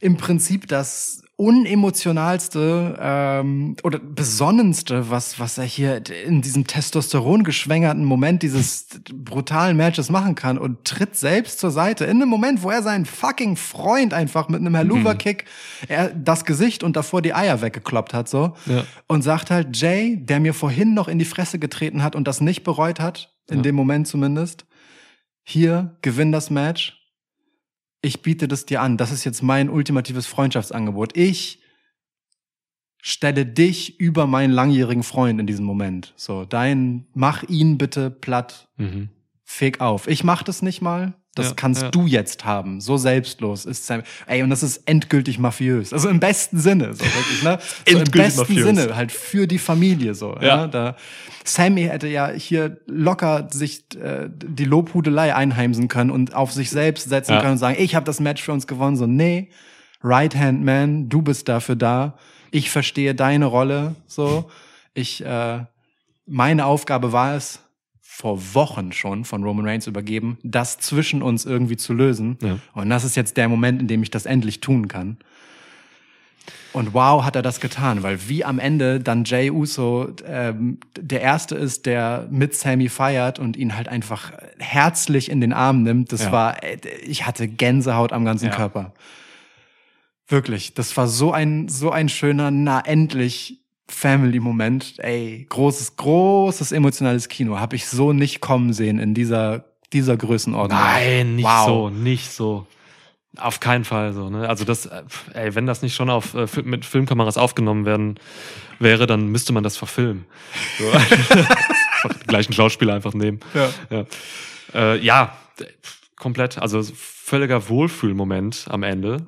im Prinzip das unemotionalste ähm, oder besonnenste, was, was er hier in diesem Testosteron geschwängerten Moment dieses brutalen Matches machen kann und tritt selbst zur Seite in einem Moment, wo er seinen fucking Freund einfach mit einem Helluva-Kick er das Gesicht und davor die Eier weggekloppt hat, so. Ja. Und sagt halt, Jay, der mir vorhin noch in die Fresse getreten hat und das nicht bereut hat, in Ja. dem Moment zumindest, hier, gewinn das Match. Ich biete das dir an. Das ist jetzt mein ultimatives Freundschaftsangebot. Ich stelle dich über meinen langjährigen Freund in diesem Moment. So, dein, mach ihn bitte platt. Mhm. Feg auf. Ich mach das nicht mal. Das Ja, kannst ja. du jetzt haben. So selbstlos ist Sam. Ey, und das ist endgültig mafiös. Also im besten Sinne, so wirklich, ne? So Im besten mafiös. Sinne, halt für die Familie, so. Ja. Ja. da, Sammy hätte ja hier locker sich äh, die Lobhudelei einheimsen können und auf sich selbst setzen Ja. können und sagen, ich habe das Match für uns gewonnen. So, nee, Right Hand Man, du bist dafür da. Ich verstehe deine Rolle. So, ich, äh, meine Aufgabe war es, vor Wochen schon von Roman Reigns übergeben, das zwischen uns irgendwie zu lösen. Ja. Und das ist jetzt der Moment, in dem ich das endlich tun kann. Und wow, hat er das getan, weil wie am Ende dann Jay Uso ähm, der Erste ist, der mit Sammy feiert und ihn halt einfach herzlich in den Arm nimmt. Das Ja. war, äh, ich hatte Gänsehaut am ganzen Ja. Körper. Wirklich, das war so ein, so ein schöner, na endlich Family-Moment. Ey, großes, großes emotionales Kino. Habe ich so nicht kommen sehen in dieser, dieser Größenordnung. Nein, nicht Wow. so, nicht so. Auf keinen Fall so, ne? Also das, äh, ey, wenn das nicht schon auf äh, mit Filmkameras aufgenommen werden wäre, dann müsste man das verfilmen. So. gleichen Schauspieler einfach nehmen. Ja. Ja, äh, ja komplett, also völliger Wohlfühlmoment am Ende.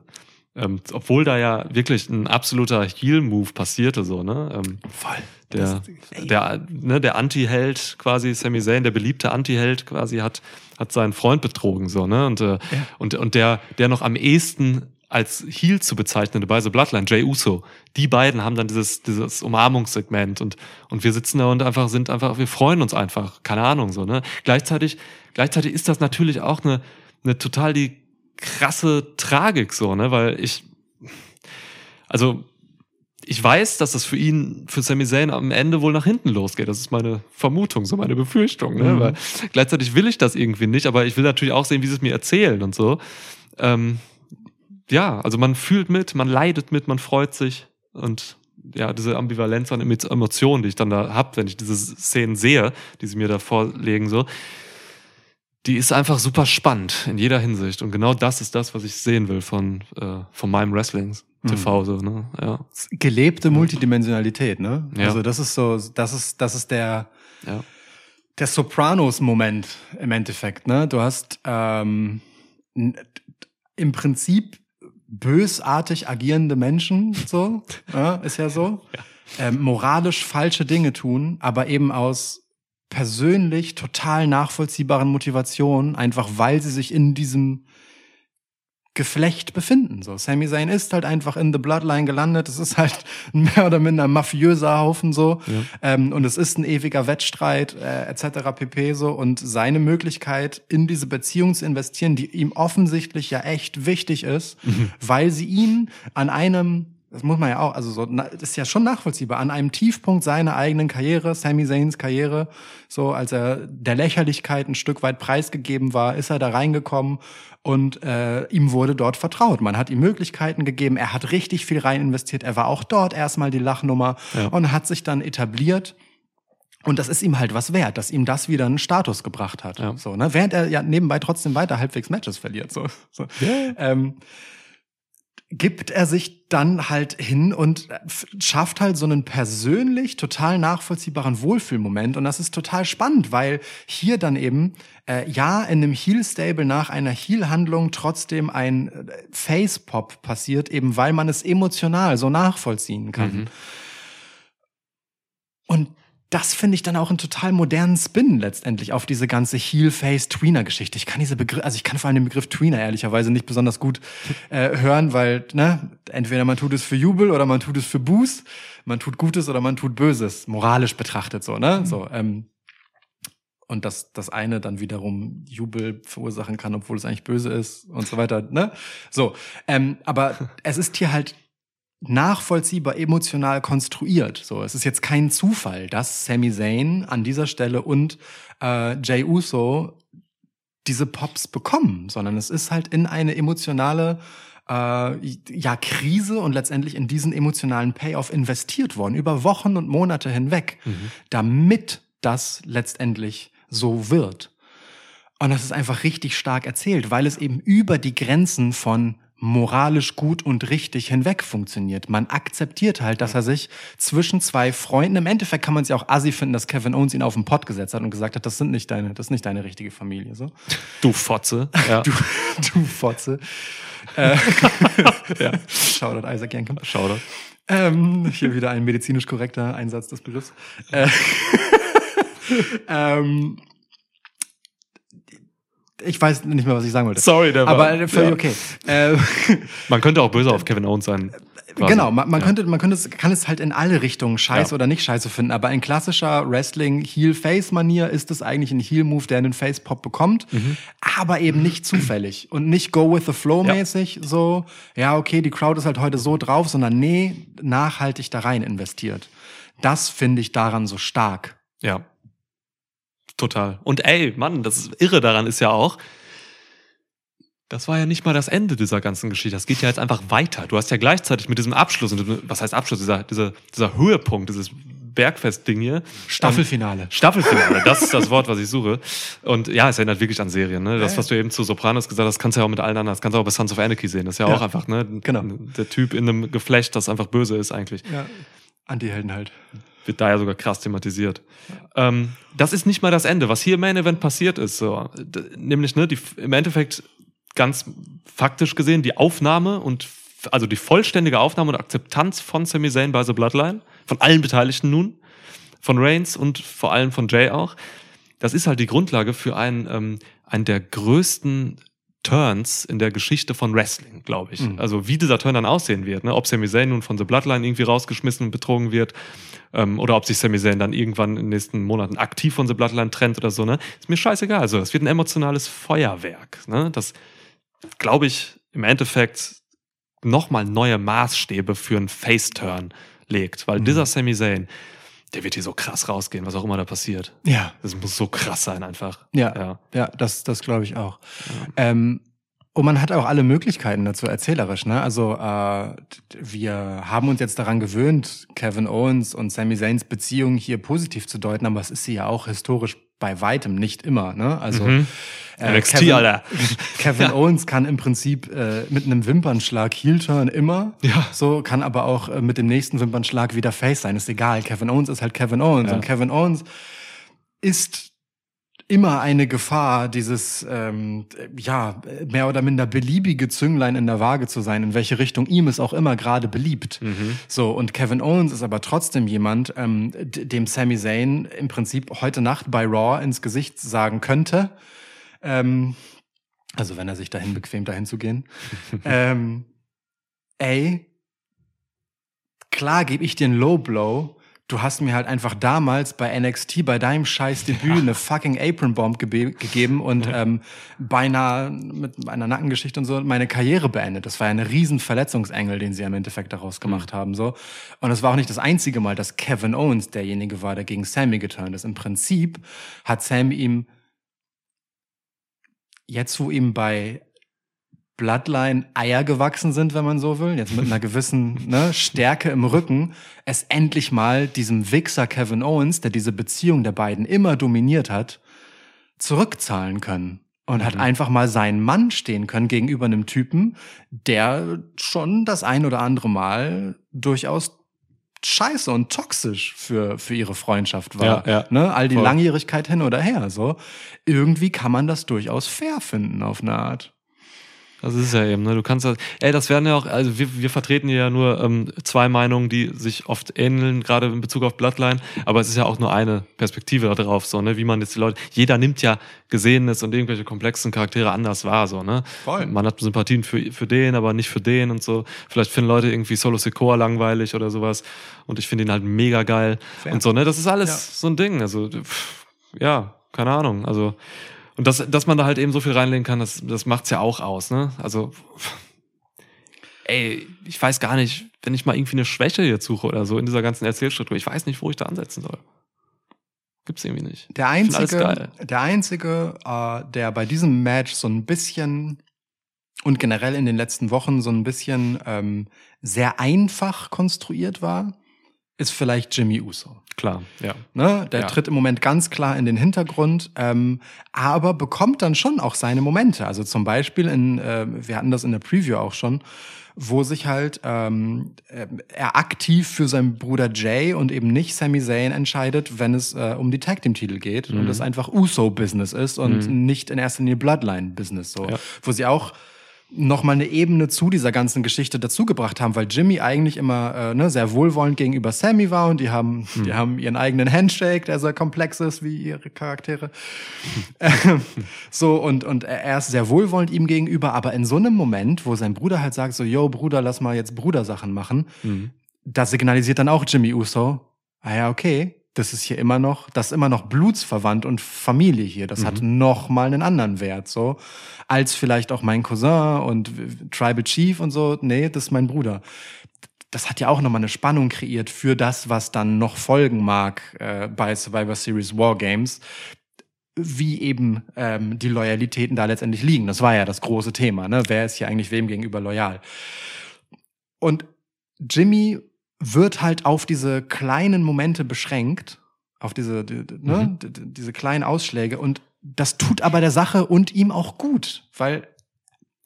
Ähm, obwohl da ja wirklich ein absoluter Heal-Move passierte, so, ne? Ähm, Voll. der, Das- der, ne, der Anti-Held quasi, Sami Zayn, der beliebte Anti-Held quasi hat, hat seinen Freund betrogen, so, ne? Und, äh, und, und der, der noch am ehesten als Heel zu bezeichnende bei The Bloodline, Jay Uso, die beiden haben dann dieses, dieses Umarmungssegment und, und wir sitzen da und einfach sind einfach, wir freuen uns einfach, keine Ahnung, so, ne? Gleichzeitig, gleichzeitig ist das natürlich auch eine, eine total die krasse Tragik, so, ne? Weil ich, also, ich weiß, dass das für ihn, für Sami Zayn am Ende wohl nach hinten losgeht. Das ist meine Vermutung, so meine Befürchtung. Ne? Mhm. Weil gleichzeitig will ich das irgendwie nicht, aber ich will natürlich auch sehen, wie sie es mir erzählen und so. Ähm, ja, also man fühlt mit, man leidet mit, man freut sich und ja, diese Ambivalenz an Emo- Emotionen, die ich dann da hab, wenn ich diese Szenen sehe, die sie mir da vorlegen, so, die ist einfach super spannend in jeder Hinsicht. Und genau das ist das, was ich sehen will von, äh, von meinem Wrestling TV, so, ne? Ja. gelebte Multidimensionalität, ne? Ja. Also das ist so, das ist, das ist der, Ja. der Sopranos-Moment im Endeffekt, ne? Du hast ähm, im Prinzip bösartig agierende Menschen, so, ja, ist ja so, ähm, moralisch falsche Dinge tun, aber eben aus persönlich total nachvollziehbaren Motivationen, einfach weil sie sich in diesem Geflecht befinden. So, Sami Zayn ist halt einfach in the Bloodline gelandet. Es ist halt ein mehr oder minder mafiöser Haufen so. Ähm, und es ist ein ewiger Wettstreit äh, etc. pp. so. Und seine Möglichkeit, in diese Beziehung zu investieren, die ihm offensichtlich ja echt wichtig ist, weil sie ihn an einem das muss man ja auch, also so, das ist ja schon nachvollziehbar, an einem Tiefpunkt seiner eigenen Karriere, Sami Zayns Karriere, so als er der Lächerlichkeit ein Stück weit preisgegeben war, ist er da reingekommen und äh, ihm wurde dort vertraut. Man hat ihm Möglichkeiten gegeben, er hat richtig viel rein investiert, er war auch dort erstmal die Lachnummer Ja. und hat sich dann etabliert. Und das ist ihm halt was wert, dass ihm das wieder einen Status gebracht hat. Ja. So, ne? Während er ja nebenbei trotzdem weiter halbwegs Matches verliert. So, so. Ähm, gibt er sich dann halt hin und f- schafft halt so einen persönlich total nachvollziehbaren Wohlfühlmoment. Und das ist total spannend, weil hier dann eben, äh, ja, in einem Heel-Stable nach einer Heel-Handlung trotzdem ein äh, Face-Pop passiert, eben weil man es emotional so nachvollziehen kann. Und das finde ich dann auch einen total modernen Spin letztendlich auf diese ganze Heel-Face-Tweener-Geschichte. Ich kann diese Begriff, also ich kann vor allem den Begriff Tweener ehrlicherweise nicht besonders gut äh, hören, weil, ne, entweder man tut es für Jubel oder man tut es für Buß, man tut Gutes oder man tut Böses, moralisch betrachtet so, ne? So, ähm, und dass das eine dann wiederum Jubel verursachen kann, obwohl es eigentlich böse ist und so weiter, ne? So, ähm, aber es ist hier halt nachvollziehbar emotional konstruiert. So, es ist jetzt kein Zufall, dass Sami Zayn an dieser Stelle und äh, Jay Uso diese Pops bekommen, sondern es ist halt in eine emotionale äh, ja Krise und letztendlich in diesen emotionalen Payoff investiert worden über Wochen und Monate hinweg, damit das letztendlich so wird. Und das ist einfach richtig stark erzählt, weil es eben über die Grenzen von moralisch gut und richtig hinweg funktioniert. Man akzeptiert halt, dass er sich zwischen zwei Freunden, im Endeffekt kann man es ja auch assi finden, dass Kevin Owens ihn auf den Pott gesetzt hat und gesagt hat, das sind nicht deine, das ist nicht deine richtige Familie, so. Du Fotze. Ja. Du, du Fotze. Äh, ja. Shoutout Isaac Yankem. Da. Ähm, hier wieder ein medizinisch korrekter Einsatz des Begriffs. Äh, ähm, ich weiß nicht mehr, was ich sagen wollte. Sorry, der war- Aber äh, völlig ja. okay. Äh, Man könnte auch böse auf Kevin Owens sein. quasi. Genau, man, man Ja. könnte, man könnte es, kann es halt in alle Richtungen scheiße Ja. oder nicht scheiße finden, aber in klassischer Wrestling Heel-Face-Manier ist es eigentlich ein Heel-Move, der einen Face-Pop bekommt, Mhm. aber eben nicht zufällig und nicht go with the flow Ja. mäßig, so, ja, okay, die Crowd ist halt heute so drauf, sondern nee, nachhaltig da rein investiert. Das finde ich daran so stark. Ja. Total. Und ey, Mann, das Irre daran ist ja auch, das war ja nicht mal das Ende dieser ganzen Geschichte. Das geht ja jetzt einfach weiter. Du hast ja gleichzeitig mit diesem Abschluss, und was heißt Abschluss, dieser, dieser, dieser Höhepunkt, dieses Bergfest-Ding hier. Staffelfinale. Ähm, Staffelfinale, das ist das Wort, was ich suche. Und ja, es erinnert wirklich an Serien. Ne? Das, was du eben zu Sopranos gesagt hast, kannst du ja auch mit allen anderen, das kannst du auch bei Sons of Anarchy sehen. Das ist ja, Ja. auch einfach, ne? Genau. Der Typ in einem Geflecht, das einfach böse ist eigentlich. Ja, Anti-Helden halt. Wird da ja sogar krass thematisiert. Ähm, das ist nicht mal das Ende. Was hier im Main Event passiert ist, so, nämlich ne, die, im Endeffekt ganz faktisch gesehen die Aufnahme und also die vollständige Aufnahme und Akzeptanz von Sami Zayn bei The Bloodline, von allen Beteiligten nun, von Reigns und vor allem von Jay auch. Das ist halt die Grundlage für einen, ähm, einen der größten Turns in der Geschichte von Wrestling, glaube ich. Mhm. Also wie dieser Turn dann aussehen wird, ne? ob Sami Zayn nun von The Bloodline irgendwie rausgeschmissen und betrogen wird ähm, oder ob sich Sami Zayn dann irgendwann in den nächsten Monaten aktiv von The Bloodline trennt oder so, ne? Ist mir scheißegal. Also das wird ein emotionales Feuerwerk, ne? Das glaube ich im Endeffekt nochmal neue Maßstäbe für einen Face-Turn legt, weil Mhm. dieser Sami Zayn, der wird hier so krass rausgehen, was auch immer da passiert. Ja, Das muss so krass sein einfach. ja, Ja. ja, das, das glaube ich auch. Ähm, und man hat auch alle Möglichkeiten dazu erzählerisch. Ne? Also äh, wir haben uns jetzt daran gewöhnt, Kevin Owens und Sami Zayns Beziehung hier positiv zu deuten, aber es ist sie ja auch historisch bei weitem nicht immer. Ne? Also Mhm. äh, NXT, Kevin, Alter. Kevin Ja. Owens kann im Prinzip äh, mit einem Wimpernschlag Heel-Turn immer. Ja. So kann aber auch äh, mit dem nächsten Wimpernschlag wieder Face sein. Ist egal. Kevin Owens ist halt Kevin Owens Ja. und Kevin Owens ist immer eine Gefahr, dieses ähm, ja mehr oder minder beliebige Zünglein in der Waage zu sein, in welche Richtung ihm es auch immer gerade beliebt. Mhm. So und Kevin Owens ist aber trotzdem jemand, ähm, dem Sami Zayn im Prinzip heute Nacht bei Raw ins Gesicht sagen könnte. Ähm, also wenn er sich dahin bequemt, dahin zu gehen. ähm, ey, klar gebe ich dir einen Low Blow. Du hast mir halt einfach damals bei NXT bei deinem scheiß Debüt eine fucking Apron Bomb gebe- gegeben und ähm, beinahe mit einer Nackengeschichte und so meine Karriere beendet. Das war ja ein riesen Verletzungsengel, den sie im Endeffekt daraus gemacht haben so. Und es war auch nicht das einzige Mal, dass Kevin Owens derjenige war, der gegen Sammy geturnt ist. Im Prinzip hat Sammy ihm jetzt, wo ihm bei Bloodline Eier gewachsen sind, wenn man so will, jetzt mit einer gewissen ne, Stärke im Rücken, es endlich mal diesem Wichser Kevin Owens, der diese Beziehung der beiden immer dominiert hat, zurückzahlen können. Und hat einfach mal seinen Mann stehen können gegenüber einem Typen, der schon das ein oder andere Mal durchaus scheiße und toxisch für, für ihre Freundschaft war. Ja, ja. Ne? All die Voll. Langjährigkeit hin oder her. So. Irgendwie kann man das durchaus fair finden auf eine Art. Das ist ja eben, ne? Du kannst das, ey, das werden ja auch, also wir, wir vertreten ja nur ähm, zwei Meinungen, die sich oft ähneln, gerade in Bezug auf Bloodline, aber es ist ja auch nur eine Perspektive darauf, so, ne, wie man jetzt die Leute, jeder nimmt ja Gesehenes und irgendwelche komplexen Charaktere anders wahr, so, ne? Voll. Man hat Sympathien für, für den, aber nicht für den und so. Vielleicht finden Leute irgendwie Solo Sikoa langweilig oder sowas und ich finde ihn halt mega geil Fair. und so, ne? Das ist alles Ja. so ein Ding, also, pff, ja, keine Ahnung, also, und das, dass man da halt eben so viel reinlegen kann, das, das macht's ja auch aus, ne? Also, ey, ich weiß gar nicht, wenn ich mal irgendwie eine Schwäche jetzt suche oder so in dieser ganzen Erzählstruktur, ich weiß nicht, wo ich da ansetzen soll. Gibt's irgendwie nicht. Der einzige, der einzige, äh, der bei diesem Match so ein bisschen und generell in den letzten Wochen so ein bisschen ähm, sehr einfach konstruiert war, ist vielleicht Jimmy Uso. Klar, ja. Ne? Der Ja. tritt im Moment ganz klar in den Hintergrund, ähm, aber bekommt dann schon auch seine Momente. Also zum Beispiel in, äh, wir hatten das in der Preview auch schon, wo sich halt ähm, äh, er aktiv für seinen Bruder Jay und eben nicht Sami Zayn entscheidet, wenn es äh, um die Tag Team Titel geht und es einfach Uso Business ist und nicht in erster Linie Bloodline Business so, Ja. wo sie auch noch mal eine Ebene zu dieser ganzen Geschichte dazugebracht haben, weil Jimmy eigentlich immer äh, ne, sehr wohlwollend gegenüber Sammy war und die haben, die haben ihren eigenen Handshake, der sehr komplex ist wie ihre Charaktere. Ähm, so und und er ist sehr wohlwollend ihm gegenüber, aber in so einem Moment, wo sein Bruder halt sagt so, yo Bruder, lass mal jetzt Brudersachen machen, da signalisiert dann auch Jimmy Uso, ah ja okay, das ist hier immer noch, das ist immer noch blutsverwandt und Familie hier. Das hat noch mal einen anderen Wert, so als vielleicht auch mein Cousin und Tribal Chief und so. Nee, das ist mein Bruder. Das hat ja auch noch mal eine Spannung kreiert für das, was dann noch folgen mag äh, bei Survivor Series War Games wie eben ähm, die Loyalitäten da letztendlich liegen. Das war ja das große Thema. Ne? Wer ist hier eigentlich wem gegenüber loyal? Und Jimmy wird halt auf diese kleinen Momente beschränkt, auf diese, die, die- ne, Mhm. die- die- diese kleinen Ausschläge. Und das tut aber der Sache und ihm auch gut, weil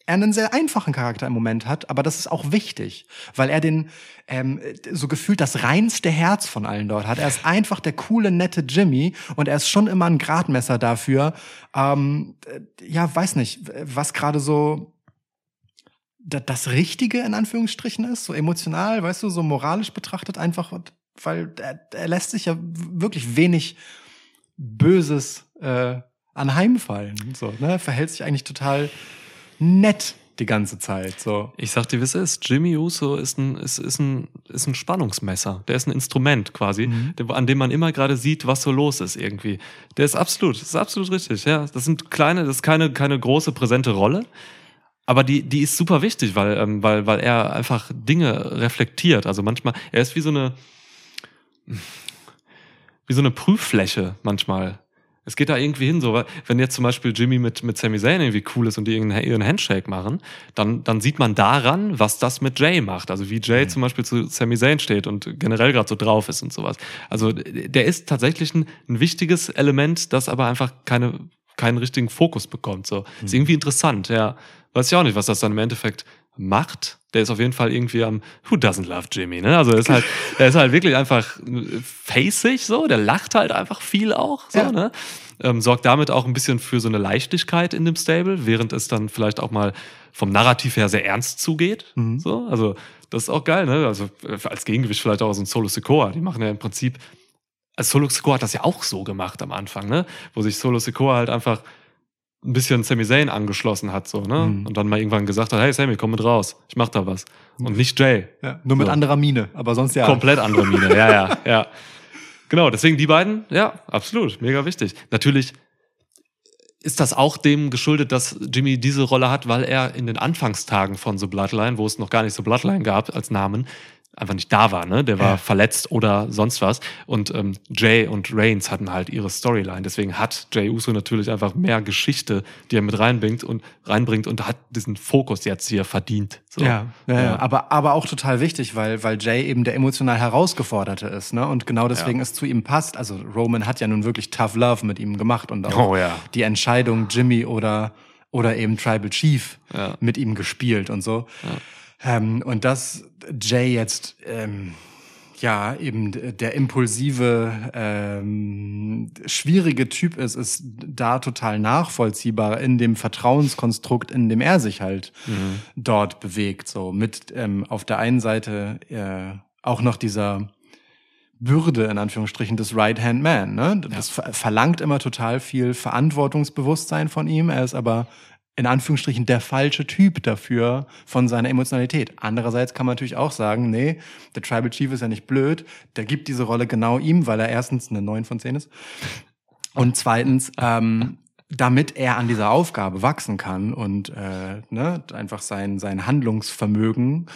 er einen sehr einfachen Charakter im Moment hat, aber das ist auch wichtig, weil er den ähm, so gefühlt das reinste Herz von allen dort hat. Er ist einfach der coole, nette Jimmy und er ist schon immer ein Gradmesser dafür. Ähm, äh, ja, weiß nicht, was gerade so das Richtige in Anführungsstrichen ist, so emotional, weißt du, so moralisch betrachtet einfach, weil er, er lässt sich ja wirklich wenig Böses äh, anheimfallen. So, ne? Verhält sich eigentlich total nett die ganze Zeit. So. Ich sag dir, wie es ist. Jimmy Uso ist ein, ist, ist ein, ist ein Spannungsmesser. Der ist ein Instrument quasi, der, an dem man immer gerade sieht, was so los ist irgendwie. Der ist absolut, das ist absolut richtig. Ja, das sind kleine, das ist keine, keine große präsente Rolle. Aber die, die ist super wichtig, weil, ähm, weil, weil er einfach Dinge reflektiert. Also manchmal, er ist wie so eine, wie so eine Prüffläche manchmal. Es geht da irgendwie hin, so, wenn jetzt zum Beispiel Jimmy mit, mit Sami Zayn irgendwie cool ist und die ihren Handshake machen, dann, dann sieht man daran, was das mit Jay macht. Also wie Jay zum Beispiel zu Sami Zayn steht und generell gerade so drauf ist und sowas. Also der ist tatsächlich ein, ein wichtiges Element, das aber einfach keine, keinen richtigen Fokus bekommt. So. Ist irgendwie interessant, ja. Weiß ich auch nicht, was das dann im Endeffekt macht. Der ist auf jeden Fall irgendwie am Who doesn't love Jimmy, ne? Also er ist halt, er ist halt wirklich einfach facig so, der lacht halt einfach viel auch, so, Ja. ne? Ähm, sorgt damit auch ein bisschen für so eine Leichtigkeit in dem Stable, während es dann vielleicht auch mal vom Narrativ her sehr ernst zugeht. Mhm. So, also das ist auch geil, ne? Also äh, als Gegengewicht vielleicht auch so ein Solo Sikoa. Die machen ja im Prinzip, also Solo Sikoa hat das ja auch so gemacht am Anfang, ne? Wo sich Solo Sikoa halt einfach ein bisschen Sami Zayn angeschlossen hat, so, ne? Mhm. Und dann mal irgendwann gesagt hat, hey Sammy, komm mit raus, ich mach da was. Und nicht Jay. Ja, nur mit So. anderer Mine, aber sonst ja. Komplett andere Mine, ja, ja, ja. Genau, deswegen die beiden, ja, absolut, mega wichtig. Natürlich ist das auch dem geschuldet, dass Jimmy diese Rolle hat, weil er in den Anfangstagen von The Bloodline, wo es noch gar nicht The Bloodline gab als Namen, einfach nicht da war, ne? Der war Ja. verletzt oder sonst was. Und ähm, Jay und Reigns hatten halt ihre Storyline. Deswegen hat Jay Uso natürlich einfach mehr Geschichte, die er mit reinbringt und reinbringt und hat diesen Fokus jetzt hier verdient. So. Ja, ja, ja. Ja. Aber, aber auch total wichtig, weil, weil Jay eben der emotional Herausgeforderte ist, ne? Und genau deswegen es zu ihm passt. Also Roman hat ja nun wirklich Tough Love mit ihm gemacht und auch Oh ja. die Entscheidung Jimmy oder, oder eben Tribal Chief Ja. mit ihm gespielt und so. Ähm, und dass Jay jetzt ähm, ja eben der impulsive, ähm, schwierige Typ ist, ist da total nachvollziehbar in dem Vertrauenskonstrukt, in dem er sich halt dort bewegt. So mit ähm, auf der einen Seite äh, auch noch dieser Bürde in Anführungsstrichen des Right-Hand Man. Ne? Das ver verlangt immer total viel Verantwortungsbewusstsein von ihm. Er ist aber in Anführungsstrichen der falsche Typ dafür von seiner Emotionalität. Andererseits kann man natürlich auch sagen, nee, der Tribal Chief ist ja nicht blöd. Der gibt diese Rolle genau ihm, weil er erstens eine 9 von 10 ist. Und zweitens, ähm, damit er an dieser Aufgabe wachsen kann und äh, ne, einfach sein, sein Handlungsvermögen,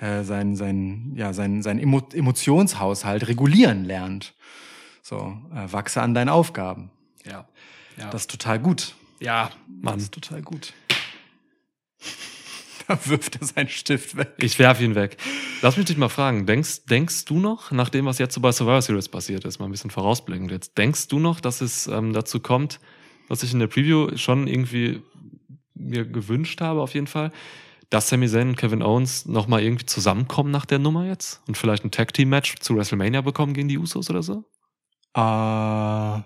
äh, sein, sein, ja, sein, sein Emo Emotionshaushalt regulieren lernt. So, äh, wachse an deinen Aufgaben. Ja. Ja. Das ist total gut. Ja, Das Mann. ist total gut. Da wirft er seinen Stift weg. Ich werf ihn weg. Lass mich dich mal fragen, denkst, denkst du noch, nach dem, was jetzt so bei Survivor Series passiert ist, mal ein bisschen vorausblickend jetzt, denkst du noch, dass es ähm, dazu kommt, was ich in der Preview schon irgendwie mir gewünscht habe, auf jeden Fall, dass Sami Zayn und Kevin Owens nochmal irgendwie zusammenkommen nach der Nummer jetzt und vielleicht ein Tag-Team-Match zu WrestleMania bekommen gegen die Usos oder so? Äh,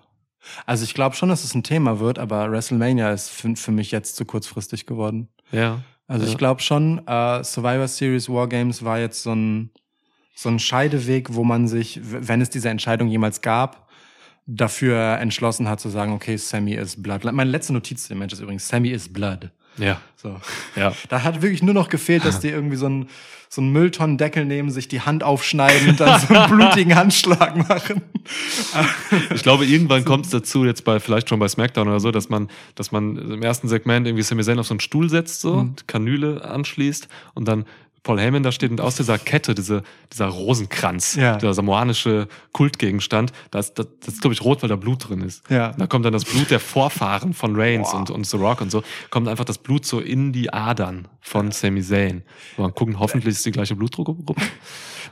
also ich glaube schon, dass es ein Thema wird, aber WrestleMania ist für, für mich jetzt zu kurzfristig geworden. Ja. Also ja. ich glaube schon, äh, Survivor Series Wargames war jetzt so ein, so ein Scheideweg, wo man sich, wenn es diese Entscheidung jemals gab, dafür entschlossen hat zu sagen, okay, Sammy is Blood. Meine letzte Notiz zu dem Match ist übrigens, Sammy is Blood. Ja. So. Ja. Da hat wirklich nur noch gefehlt, dass die irgendwie so einen so einen Mülltonnendeckel nehmen, sich die Hand aufschneiden und dann so einen blutigen Handschlag machen. Ich glaube, irgendwann kommt es dazu, jetzt bei, vielleicht schon bei SmackDown oder so, dass man, dass man im ersten Segment irgendwie Sami Zayn auf so einen Stuhl setzt, so, die Kanüle anschließt und dann Paul Heyman da steht und aus dieser Kette, diese, dieser Rosenkranz, Ja. der samoanische Kultgegenstand, da ist, das, das ist, glaube ich, rot, weil da Blut drin ist. Ja. Da kommt dann das Blut der Vorfahren von Reigns und, und The Rock und so, kommt einfach das Blut so in die Adern von Sami Zayn. Mal gucken, hoffentlich ist die gleiche Blutdruckgruppe.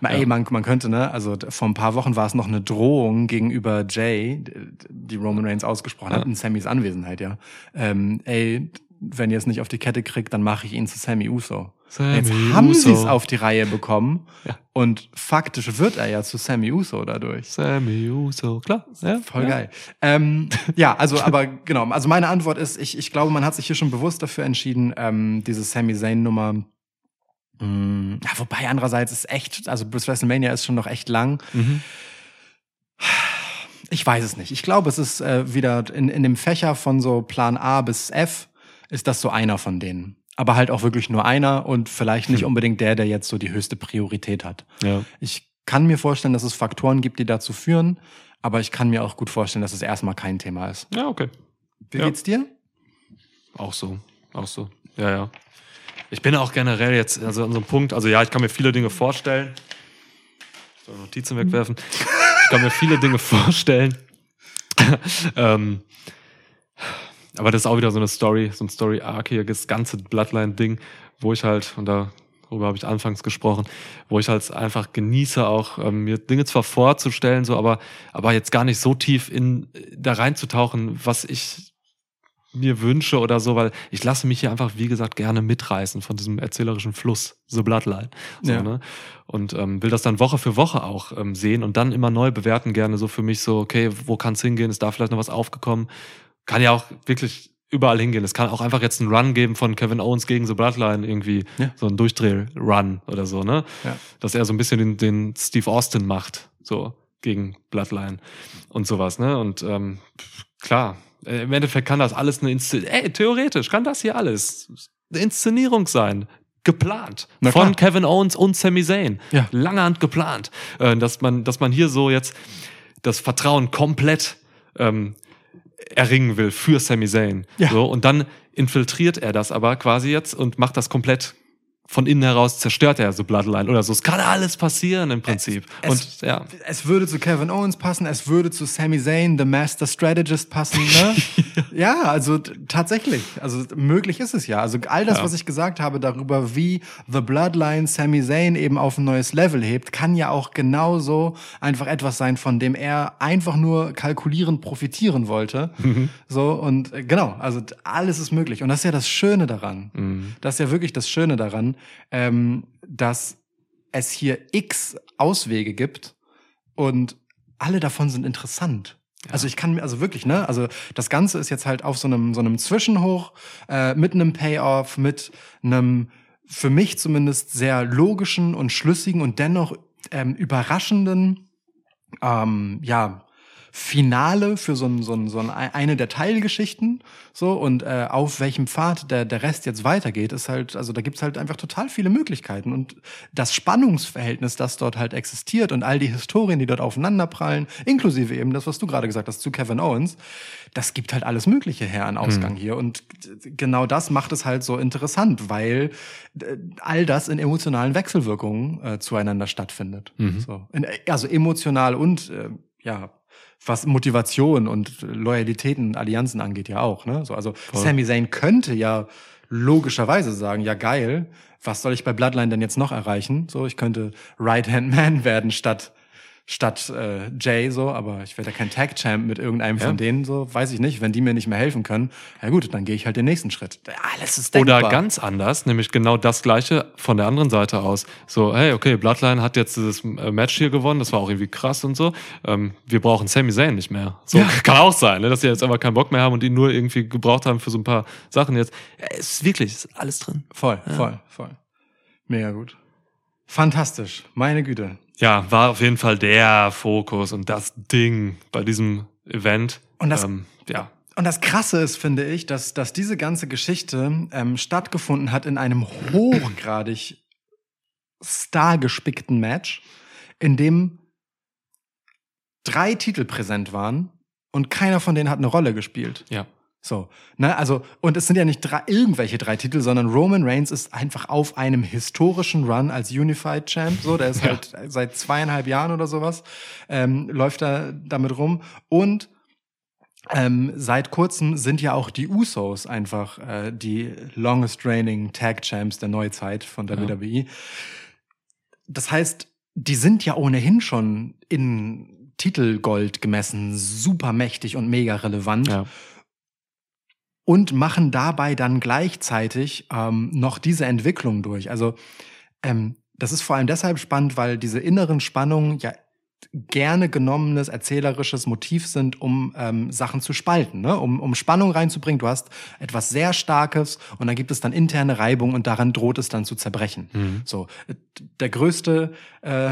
Na, ey, man, man könnte, ne, also vor ein paar Wochen war es noch eine Drohung gegenüber Jay, die Roman Reigns ausgesprochen hat, in Sammys Anwesenheit, ja. Ähm, ey, wenn ihr es nicht auf die Kette kriegt, dann mache ich ihn zu Sammy Uso. Sammy Jetzt haben sie es auf die Reihe bekommen Ja. und faktisch wird er ja zu Sammy Uso dadurch. Sammy Uso, klar. Ja, Voll ja. geil. Ähm, ja, also, aber genau. Also meine Antwort ist, ich, ich glaube, man hat sich hier schon bewusst dafür entschieden, ähm, diese Sami Zayn-Nummer. mh, Ja, wobei andererseits ist echt, also bis WrestleMania ist schon noch echt lang. Mhm. Ich weiß es nicht. Ich glaube, es ist äh, wieder in, in dem Fächer von so Plan A bis F ist das so einer von denen. Aber halt auch wirklich nur einer und vielleicht nicht Hm. unbedingt der, der jetzt so die höchste Priorität hat. Ja. Ich kann mir vorstellen, dass es Faktoren gibt, die dazu führen, aber ich kann mir auch gut vorstellen, dass es erstmal kein Thema ist. ja, okay. Wie Ja. geht's dir? Auch so, auch so. Ja, ja. Ich bin auch generell jetzt, also an so einem Punkt, also ja, ich kann mir viele Dinge vorstellen. Ich soll Notizen wegwerfen. Ich kann mir viele Dinge vorstellen. ähm, aber das ist auch wieder so eine Story, so ein Story-Arc hier, das ganze Bloodline-Ding, wo ich halt, und darüber habe ich anfangs gesprochen, wo ich halt einfach genieße, auch ähm, mir Dinge zwar vorzustellen, so, aber, aber jetzt gar nicht so tief in da reinzutauchen, was ich mir wünsche oder so, weil ich lasse mich hier einfach, wie gesagt, gerne mitreißen von diesem erzählerischen Fluss, The Bloodline. So, Ja. ne? Und ähm, will das dann Woche für Woche auch ähm, sehen und dann immer neu bewerten, gerne so für mich so, okay, wo kann es hingehen? Ist da vielleicht noch was aufgekommen? Kann ja auch wirklich überall hingehen. Es kann auch einfach jetzt einen Run geben von Kevin Owens gegen The Bloodline, irgendwie Ja. so ein Durchdreh-Run oder so, ne? Ja. Dass er so ein bisschen den, den Steve Austin macht, so gegen Bloodline und sowas, ne? Und ähm, klar, äh, im Endeffekt kann das alles eine Inszenierung, ey, theoretisch kann das hier alles eine Inszenierung sein. Geplant. Von. Kevin Owens und Sami Zayn. Ja. Lange Hand geplant. Äh, dass man, dass man hier so jetzt das Vertrauen komplett ähm, erringen will für Sami Zayn. Ja. So, und dann infiltriert er das aber quasi jetzt und macht das komplett von innen heraus, zerstört er so Bloodline oder so. Es kann alles passieren im Prinzip. Es- und ja. Es würde zu Kevin Owens passen, es würde zu Sami Zayn, The Master Strategist passen, ne? ja, also tatsächlich. Also möglich ist es ja. Also all das, Ja. was ich gesagt habe darüber, wie The Bloodline Sami Zayn eben auf ein neues Level hebt, kann ja auch genauso einfach etwas sein, von dem er einfach nur kalkulierend profitieren wollte. So, und äh, genau, also alles ist möglich. Und das ist ja das Schöne daran. Mhm. Das ist ja wirklich das Schöne daran, ähm, dass es hier x Auswege gibt und alle davon sind interessant. Also ich kann mir, also wirklich, ne? Also das Ganze ist jetzt halt auf so einem, so einem Zwischenhoch, äh, mit einem Payoff, mit einem für mich zumindest sehr logischen und schlüssigen und dennoch ähm, überraschenden, ähm, ja, Finale für so, ein, so, ein, so ein, eine der Teilgeschichten so. Und äh, auf welchem Pfad der, der Rest jetzt weitergeht, ist halt, also da gibt's halt einfach total viele Möglichkeiten. Und das Spannungsverhältnis, das dort halt existiert und all die Historien, die dort aufeinanderprallen, inklusive eben das, was du gerade gesagt hast zu Kevin Owens, das gibt halt alles Mögliche her an Ausgang hier. Und genau das macht es halt so interessant, weil äh, all das in emotionalen Wechselwirkungen äh, zueinander stattfindet. So. In, also emotional und äh, ja, was Motivation und Loyalitäten Allianzen angeht, ja auch. Ne? So, also Sami Zayn könnte ja logischerweise sagen, ja geil, was soll ich bei Bloodline denn jetzt noch erreichen? So, ich könnte Right-Hand-Man werden statt statt äh, Jay so, aber ich werde ja kein Tag-Champ mit irgendeinem Ja. von denen, so weiß ich nicht. Wenn die mir nicht mehr helfen können, ja gut, dann gehe ich halt den nächsten Schritt. Alles ist Oder denkbar. ganz anders, nämlich genau das gleiche von der anderen Seite aus. So, hey, okay, Bloodline hat jetzt dieses äh, Match hier gewonnen, das war auch irgendwie krass und so. Ähm, wir brauchen Sami Zayn nicht mehr. So, Ja. kann auch sein, ne, dass sie jetzt einfach keinen Bock mehr haben und ihn nur irgendwie gebraucht haben für so ein paar Sachen jetzt. Es ist wirklich, es ist alles drin. Voll, voll, voll. Mega gut. Fantastisch, meine Güte. Ja, war auf jeden Fall der Fokus und das Ding bei diesem Event. Und das- ähm, ja. Und das Krasse ist, finde ich, dass, dass diese ganze Geschichte ähm, stattgefunden hat in einem hochgradig stargespickten Match, in dem drei Titel präsent waren und keiner von denen hat eine Rolle gespielt. Ja. So, ne, also, und es sind ja nicht drei, irgendwelche drei Titel, sondern Roman Reigns ist einfach auf einem historischen Run als Unified Champ, so, der ist Ja. halt seit zweieinhalb Jahren oder sowas, ähm, läuft da damit rum und ähm, seit kurzem sind ja auch die Usos einfach äh, die longest reigning Tag Champs der Neuzeit von Ja. WWE. Das heißt, die sind ja ohnehin schon in Titelgold gemessen super mächtig und mega relevant. Ja. Und machen dabei dann gleichzeitig ähm, noch diese Entwicklung durch. Also ähm, das ist vor allem deshalb spannend, weil diese inneren Spannungen ja gerne genommenes erzählerisches Motiv sind, um ähm, Sachen zu spalten, ne? um, um Spannung reinzubringen. Du hast etwas sehr Starkes und dann gibt es dann interne Reibung und daran droht es dann zu zerbrechen. Mhm. So, der größte, äh,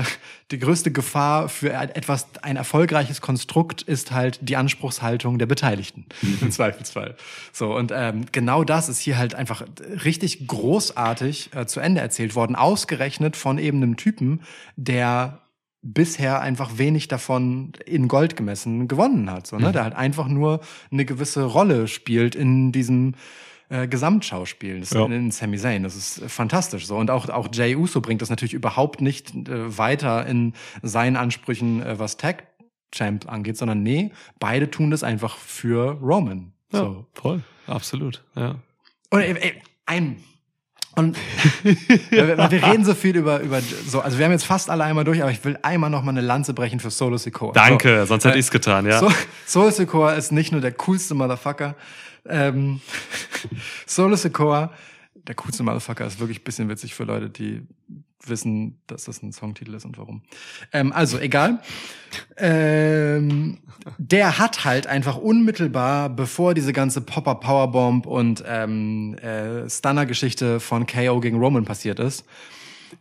die größte Gefahr für etwas, ein erfolgreiches Konstrukt ist halt die Anspruchshaltung der Beteiligten im Zweifelsfall. So und ähm, genau das ist hier halt einfach richtig großartig äh, zu Ende erzählt worden, ausgerechnet von eben einem Typen, der bisher einfach wenig davon in Gold gemessen gewonnen hat. So, ne? Mhm. Der halt einfach nur eine gewisse Rolle spielt in diesem äh, Gesamtschauspiel das, Ja. in, Sami Zayn. Das ist äh, fantastisch so. Und auch, auch Jay Uso bringt das natürlich überhaupt nicht äh, weiter in seinen Ansprüchen, äh, was Tag Champ angeht, sondern nee, beide tun das einfach für Roman. Ja, So. voll. Absolut. Ja. Und ey, ey, ein und wir, wir reden so viel über über so, also wir haben jetzt fast alle einmal durch, aber ich will einmal noch mal eine Lanze brechen für Solo Sikoa. Danke, so, sonst hätte äh, ich's getan, ja. So, Solo Sikoa ist nicht nur der coolste Motherfucker. Ähm, Solo Sikoa, der coolste Motherfucker ist wirklich ein bisschen witzig für Leute, die wissen, dass das ein Songtitel ist und warum. Ähm, also egal. Ähm, der hat halt einfach unmittelbar, bevor diese ganze Popper Powerbomb und ähm, äh, Stunner-Geschichte von KO gegen Roman passiert ist,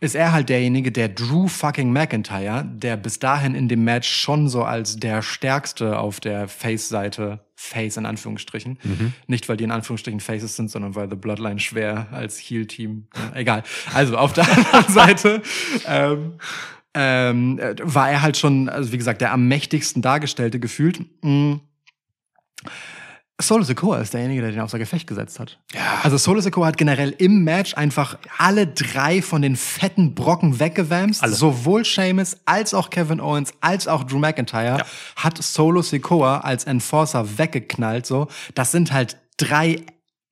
ist er halt derjenige, der Drew fucking McIntyre, der bis dahin in dem Match schon so als der Stärkste auf der Face-Seite, Face in Anführungsstrichen, nicht weil die in Anführungsstrichen Faces sind, sondern weil The Bloodline schwer als Heel-Team, ja, egal. Also auf der anderen Seite ähm, ähm, äh, war er halt schon, also wie gesagt, der am mächtigsten dargestellte gefühlt. Mm. Solo Sikoa ist derjenige, der den außer Gefecht gesetzt hat. Ja. Also Solo Sikoa hat generell im Match einfach alle drei von den fetten Brocken weggewämst. Alle. Sowohl Sheamus als auch Kevin Owens als auch Drew McIntyre Ja. hat Solo Sikoa als Enforcer weggeknallt. So, das sind halt drei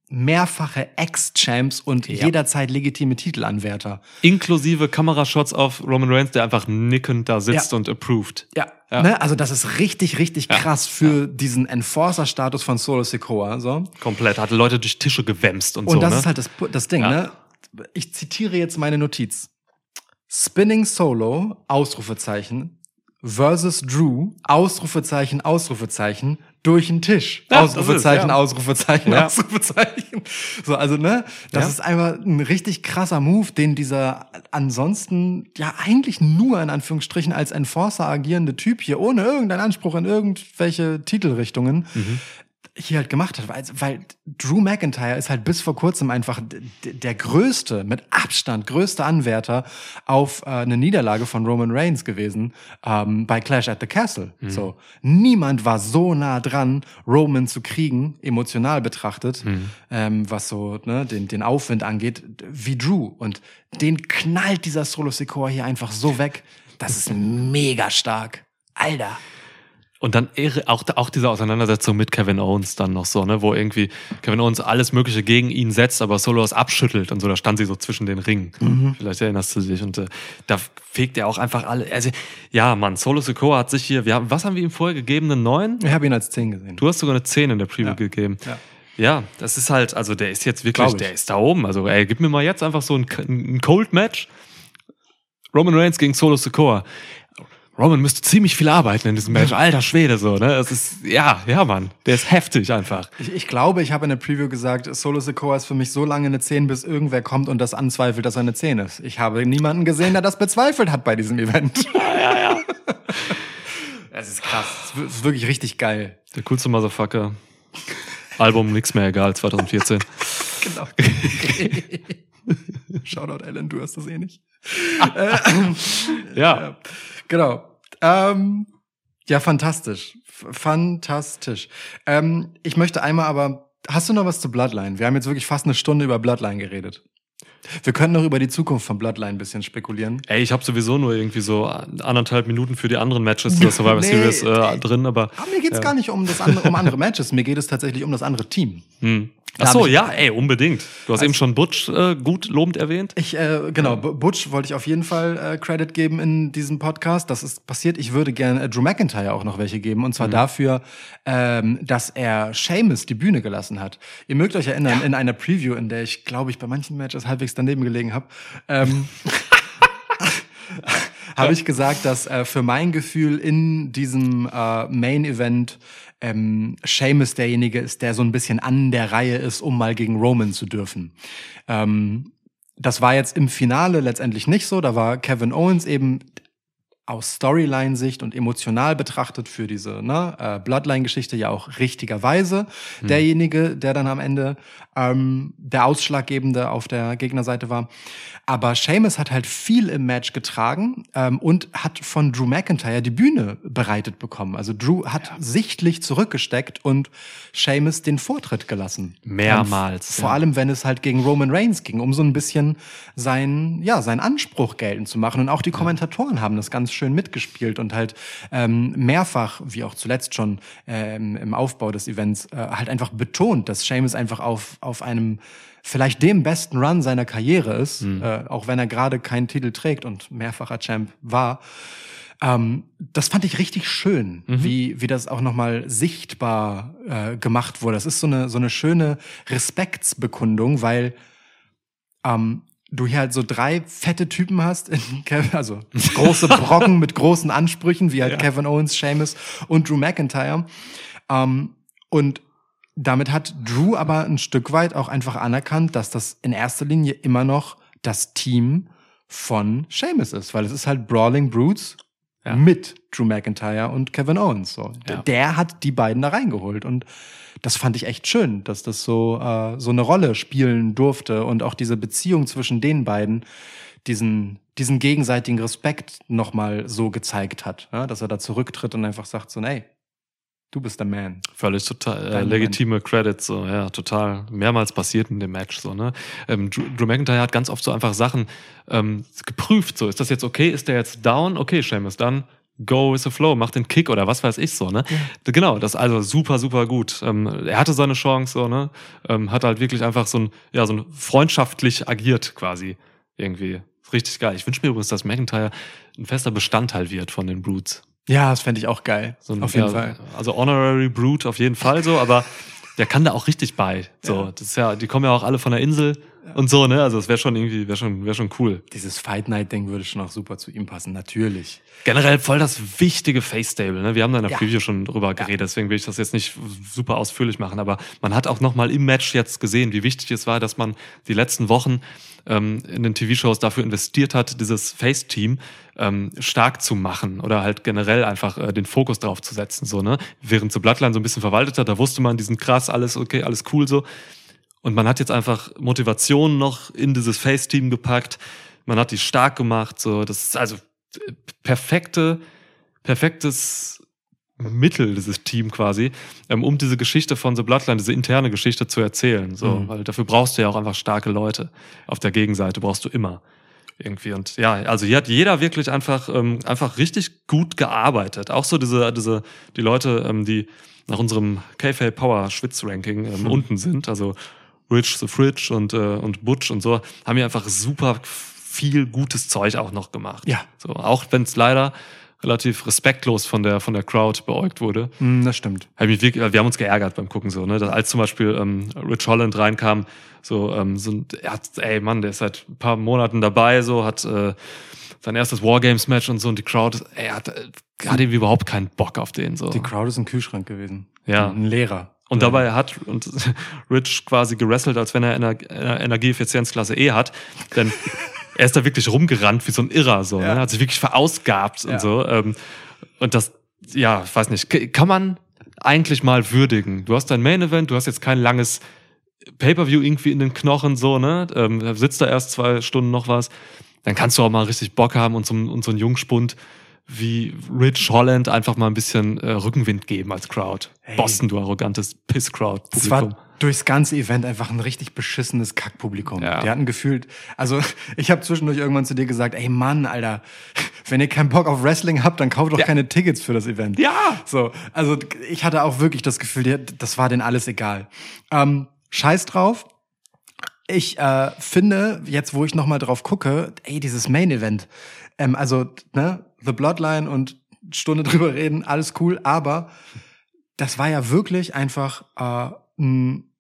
mehrfache Ex-Champs und Ja. jederzeit legitime Titelanwärter. Inklusive Kamerashots auf Roman Reigns, der einfach nickend da sitzt Ja. und approved. Ja, Ja. Ne? also das ist richtig, richtig krass für diesen Enforcer-Status von Solo Sikoa. So. Komplett. Hatte Leute durch Tische gewämst und, Und so. das ne? ist halt das, das Ding, ne? Ich zitiere jetzt meine Notiz. Spinning Solo, Ausrufezeichen, versus Drew, Ausrufezeichen, Ausrufezeichen, durch den Tisch. Ja, Ausrufezeichen, ist, ja. Ausrufezeichen, Ja. Ausrufezeichen. So, also, ne? Das ist einfach ein richtig krasser Move, den dieser ansonsten ja eigentlich nur in Anführungsstrichen als Enforcer agierende Typ hier ohne irgendeinen Anspruch in irgendwelche Titelrichtungen Mhm. Hier halt gemacht hat, weil, weil Drew McIntyre ist halt bis vor kurzem einfach der größte, mit Abstand größte Anwärter auf äh, eine Niederlage von Roman Reigns gewesen ähm, bei Clash at the Castle. So niemand war so nah dran, Roman zu kriegen, emotional betrachtet, ähm, was so ne, den den Aufwind angeht, wie Drew und den knallt dieser Solo Sikoa hier einfach so weg. Das ist mega stark, Alter. Und dann auch, auch diese Auseinandersetzung mit Kevin Owens dann noch so, ne, wo irgendwie Kevin Owens alles Mögliche gegen ihn setzt, aber Solo es abschüttelt und so, da stand sie so zwischen den Ringen. Mhm. Vielleicht erinnerst du dich. Und äh, da fegt er auch einfach alle. Also, ja, Mann, Solo Sikoa hat sich hier, wir haben, was haben wir ihm vorher gegeben? Einen neuen? Ich habe ihn als 10 gesehen. Du hast sogar eine 10 in der Preview Ja. gegeben. Ja. Ja, das ist halt, also der ist jetzt wirklich, der ist da oben. Also, ey, gib mir mal jetzt einfach so ein, ein Cold-Match. Roman Reigns gegen Solo Sikoa. Roman müsste ziemlich viel arbeiten in diesem Match. Alter Schwede, so, ne? Das ist, ja, ja, Mann. Der ist heftig einfach. Ich, ich glaube, ich habe in der Preview gesagt, Solo Sikoa ist für mich so lange eine 10, bis irgendwer kommt und das anzweifelt, dass er eine 10 ist. Ich habe niemanden gesehen, der das bezweifelt hat bei diesem Event. Ja, ja, ja. Es ist krass. Es ist wirklich richtig geil. Der coolste Motherfucker. Album nix mehr egal, 2014. Genau. Shoutout Ellen, du hörst das eh nicht. Ja. Genau. Ähm, ja, fantastisch. Fantastisch. Ähm, ich möchte einmal aber, hast du noch was zu Bloodline? Wir haben jetzt wirklich fast eine Stunde über Bloodline geredet. Wir können noch über die Zukunft von Bloodline ein bisschen spekulieren. Ey, ich habe sowieso nur irgendwie so anderthalb Minuten für die anderen Matches der Survivor Nee, Series äh, ey. drin, aber Aber mir geht's gar nicht um das andere, um andere Matches. Mir geht es tatsächlich um das andere Team. hm. Ach so, ja, ey, unbedingt. Du hast eben schon Butch äh, gut lobend erwähnt. Ich, äh, genau, Butch wollte ich auf jeden Fall äh, Credit geben in diesem Podcast. Das ist passiert. Ich würde gerne äh, Drew McIntyre auch noch welche geben. Und zwar dafür, ähm, dass er Seamus die Bühne gelassen hat. Ihr mögt euch erinnern, in einer Preview, in der ich, glaube ich, bei manchen Matches halbwegs daneben gelegen habe, ähm, habe ich gesagt, dass äh, für mein Gefühl in diesem äh, Main-Event ähm, Seamus derjenige ist, der so ein bisschen an der Reihe ist, um mal gegen Roman zu dürfen. Ähm, das war jetzt im Finale letztendlich nicht so. Da war Kevin Owens eben aus Storyline-Sicht und emotional betrachtet für diese ne, äh, Bloodline-Geschichte ja auch richtigerweise derjenige, der dann am Ende ähm, der Ausschlaggebende auf der Gegnerseite war. Aber Seamus hat halt viel im Match getragen ähm, und hat von Drew McIntyre die Bühne bereitet bekommen. Also Drew hat sichtlich zurückgesteckt und Seamus den Vortritt gelassen. Mehrmals, Ähm, vor ja. allem, wenn es halt gegen Roman Reigns ging, um so ein bisschen seinen, ja, seinen Anspruch geltend zu machen. Und auch die Kommentatoren haben das ganz schön mitgespielt und halt ähm, mehrfach, wie auch zuletzt schon ähm, im Aufbau des Events, äh, halt einfach betont, dass Seamus einfach auf, auf einem vielleicht dem besten Run seiner Karriere ist, äh, auch wenn er gerade keinen Titel trägt und mehrfacher Champ war. Ähm, das fand ich richtig schön, wie, wie das auch nochmal sichtbar äh, gemacht wurde. Das ist so eine, so eine schöne Respektsbekundung, weil ähm, du hier halt so drei fette Typen hast, in Kev- also große Brocken mit großen Ansprüchen, wie halt Kevin Owens, Seamus und Drew McIntyre. Ähm, und damit hat Drew aber ein Stück weit auch einfach anerkannt, dass das in erster Linie immer noch das Team von Seamus ist, weil es ist halt Brawling Brutes Ja. mit Drew McIntyre und Kevin Owens. So. Ja. Der hat die beiden da reingeholt und das fand ich echt schön, dass das so äh, so eine Rolle spielen durfte und auch diese Beziehung zwischen den beiden diesen diesen gegenseitigen Respekt nochmal so gezeigt hat, ja? dass er da zurücktritt und einfach sagt so, ey, du bist der Man. Völlig total äh, legitime Credits, so, ja, total. Mehrmals passiert in dem Match, so, ne? Ähm, Drew, Drew McIntyre hat ganz oft so einfach Sachen ähm, geprüft, so, ist das jetzt okay, ist der jetzt down? Okay, Seamus, dann go with the flow, mach den Kick oder was weiß ich, so, ne? Genau, das ist also super, super gut. Ähm, er hatte seine Chance, so, ne? Ähm, hat halt wirklich einfach so ein, ja, so ein freundschaftlich agiert, quasi, irgendwie. Richtig geil. Ich wünsche mir übrigens, dass McIntyre ein fester Bestandteil wird von den Brutes. Ja, das fände ich auch geil. So ein, Auf jeden ja, Fall. Also Honorary Brute auf jeden Fall so, aber der kann da auch richtig bei. So, Ja. das ist ja, die kommen ja auch alle von der Insel und so, ne? Also es wäre schon irgendwie, wäre schon, wäre schon cool. Dieses Fight Night Ding würde schon auch super zu ihm passen, natürlich. Generell voll das wichtige Face Stable. Ne? Wir haben da in der Ja. Preview schon drüber geredet, deswegen will ich das jetzt nicht super ausführlich machen. Aber man hat auch noch mal im Match jetzt gesehen, wie wichtig es war, dass man die letzten Wochen ähm, in den TV-Shows dafür investiert hat, dieses Face-Team ähm, stark zu machen oder halt generell einfach äh, den Fokus drauf zu setzen. So, ne? Während so Bloodline so ein bisschen verwaltet hat, da wusste man, die sind krass, alles okay, alles cool so. Und man hat jetzt einfach Motivation noch in dieses Face-Team gepackt. Man hat die stark gemacht. So, das ist also äh, perfekte, perfektes Mittel, dieses Team quasi, ähm, um diese Geschichte von The Bloodline, diese interne Geschichte zu erzählen. So, Mhm. weil dafür brauchst du ja auch einfach starke Leute. Auf der Gegenseite brauchst du immer irgendwie. Und ja, also hier hat jeder wirklich einfach, ähm, einfach richtig gut gearbeitet. Auch so diese, diese, die Leute, ähm, die nach unserem KFA Power Schwitz Ranking ähm, unten sind, also Rich the Fridge und, äh, und Butch und so, haben hier einfach super viel gutes Zeug auch noch gemacht. Ja. So, auch wenn es leider relativ respektlos von der, von der Crowd beäugt wurde. Hm, das stimmt. Hab ich mich wirklich, wir haben uns geärgert beim Gucken so, ne? Dass, als zum Beispiel ähm, Rich Holland reinkam, so, ähm, so er hat, ey Mann, der ist seit ein paar Monaten dabei, so, hat äh, sein erstes Wargames-Match und so und die Crowd, ey, hat, äh, hat irgendwie überhaupt keinen Bock auf den. So. Die Crowd ist ein Kühlschrank gewesen. Ja. Ein Lehrer. Und dabei hat und Rich quasi gerasselt, als wenn er Ener- Energieeffizienzklasse E hat. Denn er ist da wirklich rumgerannt wie so ein Irrer, so, Ja. ne? hat sich wirklich verausgabt Ja. und so. Ähm, und das, ja, ich weiß nicht, kann man eigentlich mal würdigen. Du hast dein Main Event, du hast jetzt kein langes Pay-Per-View irgendwie in den Knochen, so, ne? Ähm, sitzt da erst zwei Stunden noch was. Dann kannst du auch mal richtig Bock haben und so, und so einen Jungspund wie Rich Holland einfach mal ein bisschen äh, Rückenwind geben als Crowd. Hey. Boston, du arrogantes Es Piss-Crowd-Publikum. war durchs ganze Event einfach ein richtig beschissenes Kackpublikum. Ja. Die hatten gefühlt, also ich habe zwischendurch irgendwann zu dir gesagt, ey Mann, Alter, wenn ihr keinen Bock auf Wrestling habt, dann kauft doch Ja. keine Tickets für das Event. Ja. So, also ich hatte auch wirklich das Gefühl, das war denen alles egal. Ähm, scheiß drauf. Ich äh, finde, jetzt wo ich nochmal drauf gucke, ey, dieses Main Event, ähm, also ne, The Bloodline und Stunde drüber reden, alles cool, aber das war ja wirklich einfach äh, ein,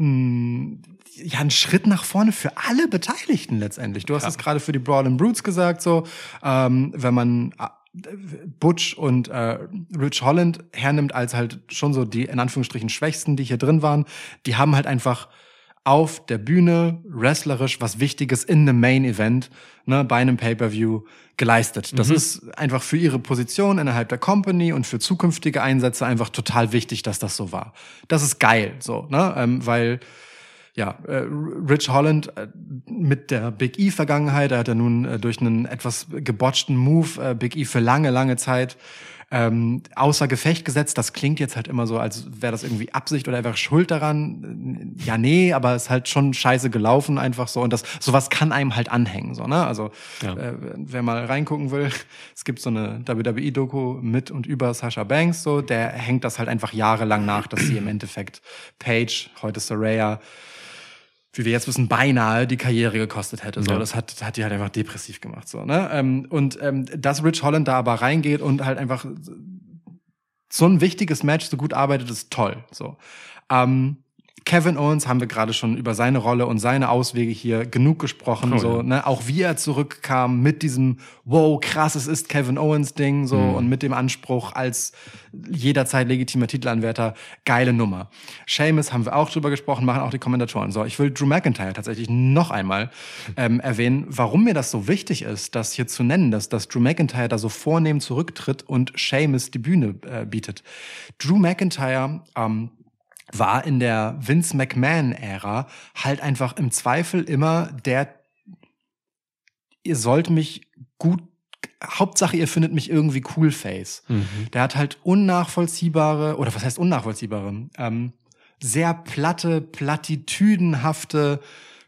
ein, ja, ein Schritt nach vorne für alle Beteiligten letztendlich. Du hast Ja. es gerade für die Brawl and Brutes gesagt, so ähm, wenn man äh, Butch und äh, Rich Holland hernimmt als halt schon so die in Anführungsstrichen Schwächsten, die hier drin waren, die haben halt einfach auf der Bühne wrestlerisch was Wichtiges in einem Main Event, ne, bei einem Pay-per-View geleistet. Das ist einfach für ihre Position innerhalb der Company und für zukünftige Einsätze einfach total wichtig, dass das so war. Das ist geil, so, ne, ähm, weil ja, äh, Rich Holland äh, mit der Big E Vergangenheit, er hat ja nun äh, durch einen etwas gebotchten Move äh, Big E für lange, lange Zeit ähm, außer Gefecht gesetzt. Das klingt jetzt halt immer so, als wäre das irgendwie Absicht oder er wäre schuld daran. Ja, nee, aber es ist halt schon scheiße gelaufen einfach so. Und das sowas kann einem halt anhängen. So, ne? Also Ja. äh, wer mal reingucken will, es gibt so eine WWE-Doku mit und über Sasha Banks, so, der hängt das halt einfach jahrelang nach, dass sie im Endeffekt Paige, heute Soraya, wie wir jetzt wissen, beinahe die Karriere gekostet hätte. So, Ja. das hat, hat die halt einfach depressiv gemacht. So, ne? Ähm, und ähm, dass Rich Holland da aber reingeht und halt einfach so ein wichtiges Match so gut arbeitet, ist toll. So. Ähm, Kevin Owens haben wir gerade schon über seine Rolle und seine Auswege hier genug gesprochen. Oh, so, ja. ne? Auch wie er zurückkam mit diesem Wow, krass, es ist Kevin Owens Ding so Mhm. und mit dem Anspruch als jederzeit legitimer Titelanwärter. Geile Nummer. Seamus haben wir auch drüber gesprochen, machen auch die Kommentatoren. So, ich will Drew McIntyre tatsächlich noch einmal ähm, erwähnen, warum mir das so wichtig ist, das hier zu nennen, dass, dass Drew McIntyre da so vornehm zurücktritt und Seamus die Bühne äh, bietet. Drew McIntyre ähm, war in der Vince McMahon-Ära halt einfach im Zweifel immer der, ihr sollt mich gut, Hauptsache ihr findet mich irgendwie cool Face. Mhm. Der hat halt unnachvollziehbare, oder was heißt unnachvollziehbare? Ähm, sehr platte, platitüdenhafte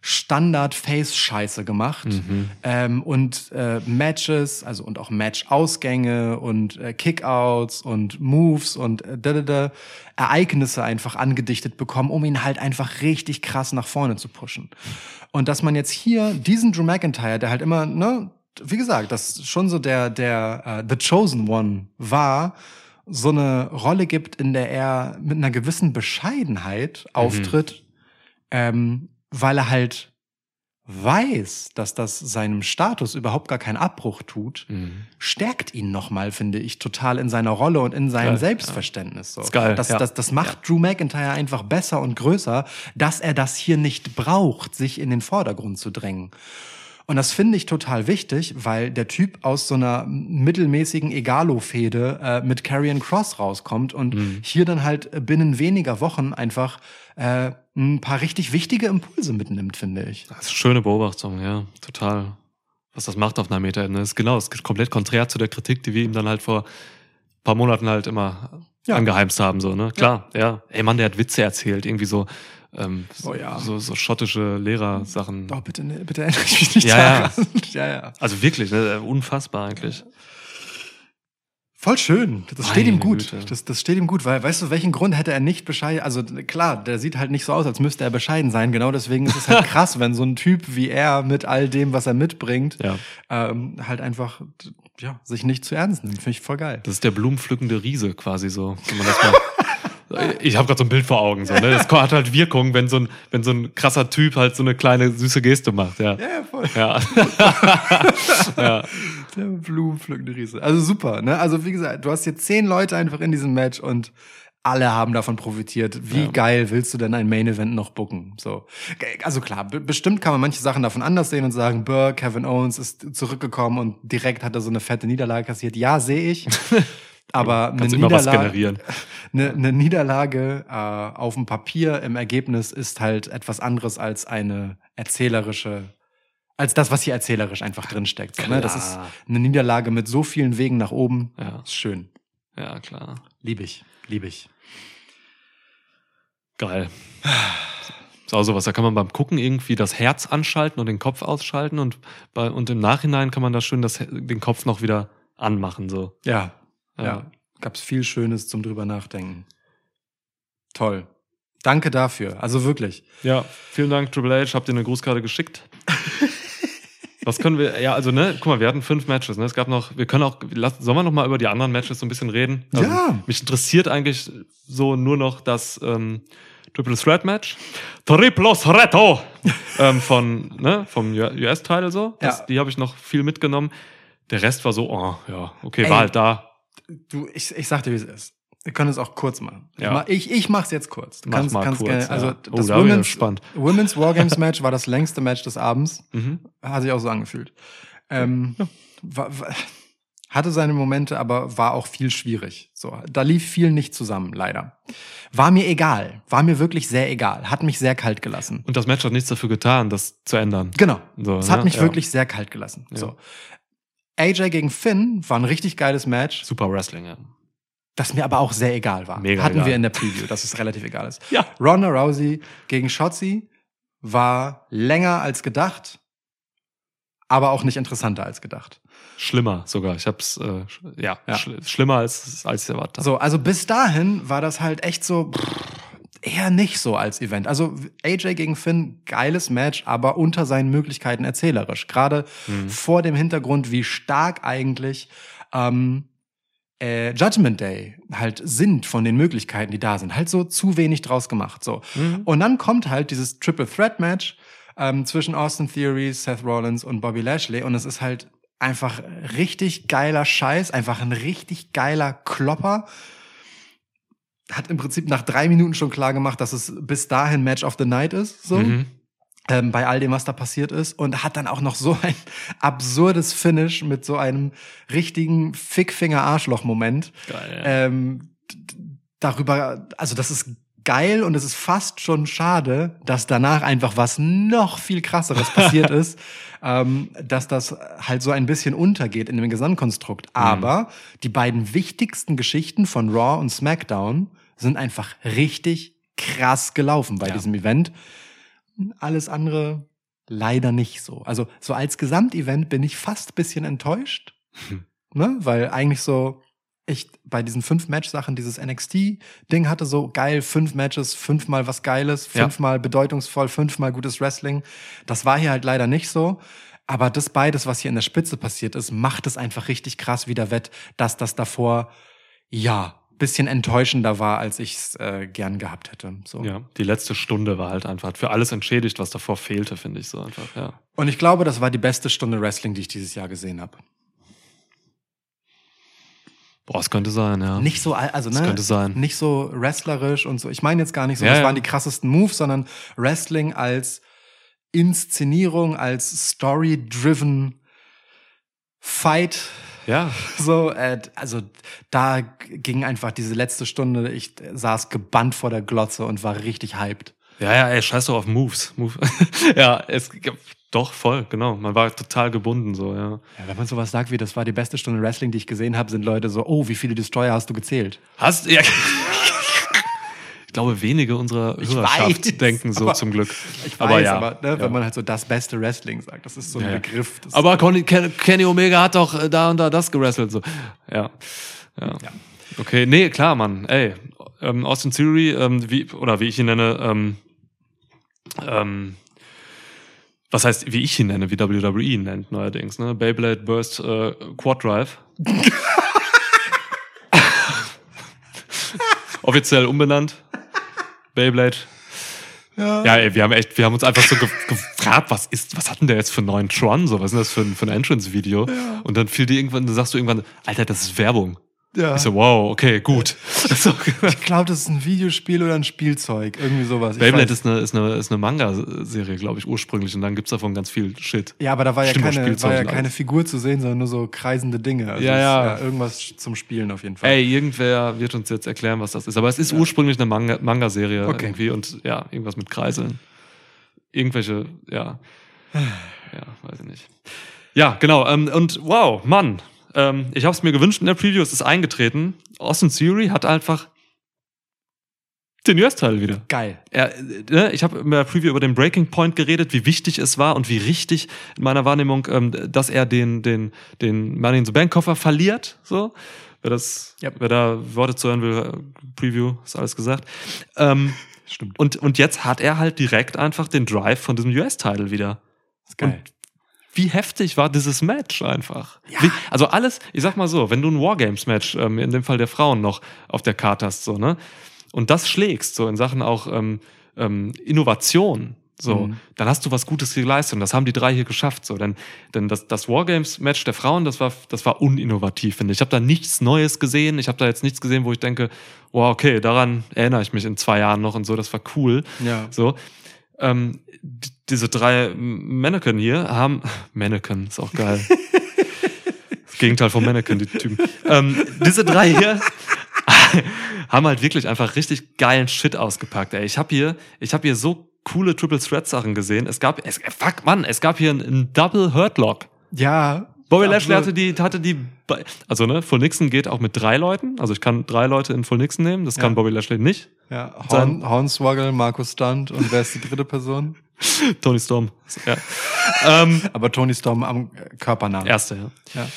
Standard-Face-Scheiße gemacht. Mhm. Ähm, und äh, Matches, also und auch Match-Ausgänge und äh, Kickouts und Moves und äh, da, da, da, Ereignisse einfach angedichtet bekommen, um ihn halt einfach richtig krass nach vorne zu pushen. Und dass man jetzt hier diesen Drew McIntyre, der halt immer, ne, wie gesagt, das schon so der, der äh, The Chosen One war, so eine Rolle gibt, in der er mit einer gewissen Bescheidenheit auftritt, ähm, weil er halt weiß, dass das seinem Status überhaupt gar keinen Abbruch tut, Mhm. stärkt ihn nochmal, finde ich, total in seiner Rolle und in seinem Geil, Selbstverständnis. So. Ist geil, Das, ja. das, das macht Drew McIntyre einfach besser und größer, dass er das hier nicht braucht, sich in den Vordergrund zu drängen. Und das finde ich total wichtig, weil der Typ aus so einer mittelmäßigen Egalo-Fehde äh, mit Karrion Cross rauskommt und Mhm. hier dann halt binnen weniger Wochen einfach äh, ein paar richtig wichtige Impulse mitnimmt, finde ich. Das ist eine schöne Beobachtung, ja, total. Was das macht auf einer Metaebene. Ist genau, es ist komplett konträr zu der Kritik, die wir ihm dann halt vor ein paar Monaten halt immer Ja. angeheimst haben, so, ne? Klar, ja. Ey Mann, der hat Witze erzählt, irgendwie so, ähm, so, Oh ja. so, so schottische Lehrersachen. Oh, bitte, ne, bitte erinnere ich mich nicht Ja, ja. daran. ja, ja. Also wirklich, ne? unfassbar eigentlich. Voll schön. Das steht ihm Meine gut. Güte. Das, das steht ihm gut, weil weißt du, welchen Grund hätte er nicht bescheiden? Also klar, der sieht halt nicht so aus, als müsste er bescheiden sein. Genau deswegen ist es halt krass, wenn so ein Typ wie er mit all dem, was er mitbringt, Ja. ähm, halt einfach ja sich nicht zu ernst nimmt. Finde ich voll geil. Das ist der blumenpflückende Riese quasi so. Wenn man das mal ich habe gerade so ein Bild vor Augen. So, ne? Das hat halt Wirkung, wenn so, ein, wenn so ein krasser Typ halt so eine kleine süße Geste macht. Ja. Ja, ja, voll. Ja. ja. Der blumenpflückende Riese. Also super, ne? Also wie gesagt, du hast hier zehn Leute einfach in diesem Match und alle haben davon profitiert. Wie Ja. geil willst du denn ein Main Event noch booken? So. Also klar, be- bestimmt kann man manche Sachen davon anders sehen und sagen, Burr, Kevin Owens ist zurückgekommen und direkt hat er so eine fette Niederlage kassiert. Ja, sehe ich. Aber eine Kannst immer was Niederlage, generieren. eine, eine Niederlage äh, auf dem Papier im Ergebnis ist halt etwas anderes als eine erzählerische, als das, was hier erzählerisch einfach drinsteckt. So, ne? Das ist Klar. eine Niederlage mit so vielen Wegen nach oben. Ja. Ist schön. Ja, klar. Liebe ich. Liebe ich. Geil. Ist auch sowas, da kann man beim Gucken irgendwie das Herz anschalten und den Kopf ausschalten und, bei, und im Nachhinein kann man da schön das, den Kopf noch wieder anmachen. So. Ja. Ja. Ja. Gab's viel Schönes zum drüber nachdenken. Toll. Danke dafür. Also wirklich. Ja, vielen Dank, Triple H. Habt ihr eine Grußkarte geschickt? Was können wir, ja, also, ne, guck mal, wir hatten fünf Matches, ne? Es gab noch, wir können auch, lass, sollen wir noch mal über die anderen Matches so ein bisschen reden? Also, Ja. Mich interessiert eigentlich so nur noch das ähm, Triple Threat Match. Triplo Threato! ähm, von, ne, vom US-Title so. Das, Ja. Die habe ich noch viel mitgenommen. Der Rest war so, oh, ja, okay, Ey. war halt da. Du, ich, ich sag dir, wie es ist. Wir können es auch kurz machen. Ja. Ich, ich, mach's jetzt kurz. Du Mach kannst, mal kannst kurz, gerne, ja. also Oh, das da Women's, gespannt. Women's Wargames Match war das längste Match des Abends. Mhm. Hat sich auch so angefühlt. Ähm, war, war, hatte seine Momente, aber war auch viel schwierig. So, da lief viel nicht zusammen, leider. War mir egal. War mir wirklich sehr egal. Hat mich sehr kalt gelassen. Und das Match hat nichts dafür getan, das zu ändern. Genau. So, Es hat ne? mich Ja. wirklich sehr kalt gelassen. So. AJ gegen Finn war ein richtig geiles Match, Super Wrestling, ja. das mir aber auch sehr egal war. Mega Hatten egal. wir in der Preview, dass es relativ egal ist. Ja. Ronda Rousey gegen Shotzi war länger als gedacht, aber auch nicht interessanter als gedacht. Schlimmer sogar. Ich hab's, äh, ja, Ja. Schl schlimmer als, als ich erwartet habe. So, also bis dahin war das halt echt so pff, eher nicht so als Event. Also AJ gegen Finn, geiles Match, aber unter seinen Möglichkeiten erzählerisch. Gerade Mhm. vor dem Hintergrund, wie stark eigentlich ähm, äh, Judgment Day halt sind von den Möglichkeiten, die da sind. Halt so zu wenig draus gemacht. So. Mhm. Und dann kommt halt dieses Triple Threat Match ähm, zwischen Austin Theory, Seth Rollins und Bobby Lashley. Und es ist halt einfach richtig geiler Scheiß, einfach ein richtig geiler Klopper. Hat im Prinzip nach drei Minuten schon klar gemacht, dass es bis dahin Match of the Night ist. So Mhm. ähm, bei all dem, was da passiert ist. Und hat dann auch noch so ein absurdes Finish mit so einem richtigen Fickfinger-Arschloch-Moment. Geil, ja. Ähm, darüber, also das ist geil und es ist fast schon schade, dass danach einfach was noch viel krasseres passiert ist, ähm, dass das halt so ein bisschen untergeht in dem Gesamtkonstrukt. Aber die beiden wichtigsten Geschichten von Raw und SmackDown sind einfach richtig krass gelaufen bei Ja. diesem Event. Alles andere leider nicht so. Also so als Gesamtevent bin ich fast bisschen enttäuscht, ne? weil eigentlich so ich bei diesen fünf Match-Sachen dieses NXT-Ding hatte so geil, fünf Matches, fünfmal was Geiles, Ja. fünfmal bedeutungsvoll, fünfmal gutes Wrestling. Das war hier halt leider nicht so. Aber das beides, was hier in der Spitze passiert ist, macht es einfach richtig krass wieder wett, dass das davor, ja, bisschen enttäuschender war, als ich es äh, gern gehabt hätte. So. Ja, die letzte Stunde war halt einfach hat für alles entschädigt, was davor fehlte, finde ich so einfach, ja. Und ich glaube, das war die beste Stunde Wrestling, die ich dieses Jahr gesehen habe. Boah, es könnte sein, ja. Nicht so, al- also Das ne, könnte sein. nicht so wrestlerisch und so. Ich meine jetzt gar nicht so, Ja, das ja. waren die krassesten Moves, sondern Wrestling als Inszenierung, als Story-driven Fight. Ja, So, äh, also da ging einfach diese letzte Stunde, ich saß gebannt vor der Glotze und war richtig hyped. ja, ja, ey, scheiß doch auf Moves. Move. ja, es doch voll, genau. Man war total gebunden, so, ja. Ja, wenn man sowas sagt wie, das war die beste Stunde Wrestling, die ich gesehen habe, sind Leute so, oh, wie viele Destroyer hast du gezählt? Hast ja. Ich glaube, wenige unserer Ich Hörerschaft weiß, denken so aber- zum Glück. Ich aber weiß, ja. aber ne, ja. wenn man halt so das beste Wrestling sagt, das ist so ein Ja. Begriff. Aber Conny, Ken, Kenny Omega hat doch äh, da und da das gewrestelt. So. Ja. ja. Ja. Okay, nee, klar, Mann. Ey, ähm, Austin Theory, ähm, wie, oder wie ich ihn nenne, ähm, ähm, was heißt, wie ich ihn nenne, wie WWE ihn nennt neuerdings, ne? Beyblade Burst äh, Quad Drive. Offiziell umbenannt. Beyblade. Ja. Ja, ey, wir haben echt, wir haben uns einfach so ge gefragt, was ist, was hat denn der jetzt für einen neuen Tron? So, was ist denn das für ein, für ein Entrance-Video? Und dann fiel dir irgendwann, dann sagst du irgendwann, Alter, das ist Werbung. Ja. Ich so, wow, okay, gut. so, Ich glaube, das ist ein Videospiel oder ein Spielzeug. Irgendwie sowas. Beyblade ist eine, ist eine, ist eine Manga-Serie, glaube ich, ursprünglich. Und dann gibt's davon ganz viel Shit. Ja, aber da war ja Stimmt, keine, war ja keine. Figur zu sehen, sondern nur so kreisende Dinge. Also Ja, ist ja. Irgendwas zum Spielen auf jeden Fall. Ey, irgendwer wird uns jetzt erklären, was das ist. Aber es ist ursprünglich eine Manga- Manga-Serie Okay. irgendwie und ja, irgendwas mit Kreiseln. Irgendwelche, ja. Ja, weiß ich nicht. Ja, genau. Ähm, und wow, Mann. Ähm, ich habe es mir gewünscht in der Preview, es ist eingetreten. Austin Theory hat einfach den US-Teil wieder. Geil. Er, äh, ne, ich habe in der Preview über den Breaking Point geredet, wie wichtig es war und wie richtig in meiner Wahrnehmung, ähm, dass er den, den, den Money in the Bank Koffer verliert, so. Wer das, Yep. wer da Worte zu hören will, äh, Preview, ist alles gesagt. Ähm, Stimmt. und, und jetzt hat er halt direkt einfach den Drive von diesem US-Title wieder. ist geil. Wie heftig war dieses Match einfach? Wie, also alles, ich sag mal so, wenn du ein Wargames-Match, ähm, in dem Fall der Frauen noch auf der Karte hast, so, ne? Und das schlägst, so in Sachen auch ähm, ähm, Innovation, so, Mhm. dann hast du was Gutes geleistet. Und das haben die drei hier geschafft. So, denn, denn das, das Wargames-Match der Frauen, das war, das war uninnovativ, finde ich. Ich habe da nichts Neues gesehen. Ich habe da jetzt nichts gesehen, wo ich denke, wow, okay, daran erinnere ich mich in zwei Jahren noch und so, das war cool. Ja. So. Ähm, diese drei Mannequin hier haben. Mannequin ist auch geil. das Gegenteil von Mannequin, die Typen. Ähm, diese drei hier haben halt wirklich einfach richtig geilen Shit ausgepackt. Ey, ich habe hier, ich habe hier so coole Triple Threat Sachen gesehen. Es gab, es, fuck Mann, es gab hier einen, einen Double Hurt Lock. Ja. Bobby. Lashley hatte die, hatte die, also ne, Full Nixon geht auch mit drei Leuten. Also ich kann drei Leute in Full Nixon nehmen. Das kann Ja. Bobby Lashley nicht. Ja, Horn, Hornswoggle, Markus Stunt und wer ist die dritte Person? Tony Storm. Ja. ähm, Aber Tony Storm am Körpernamen. erste, ja. Ja.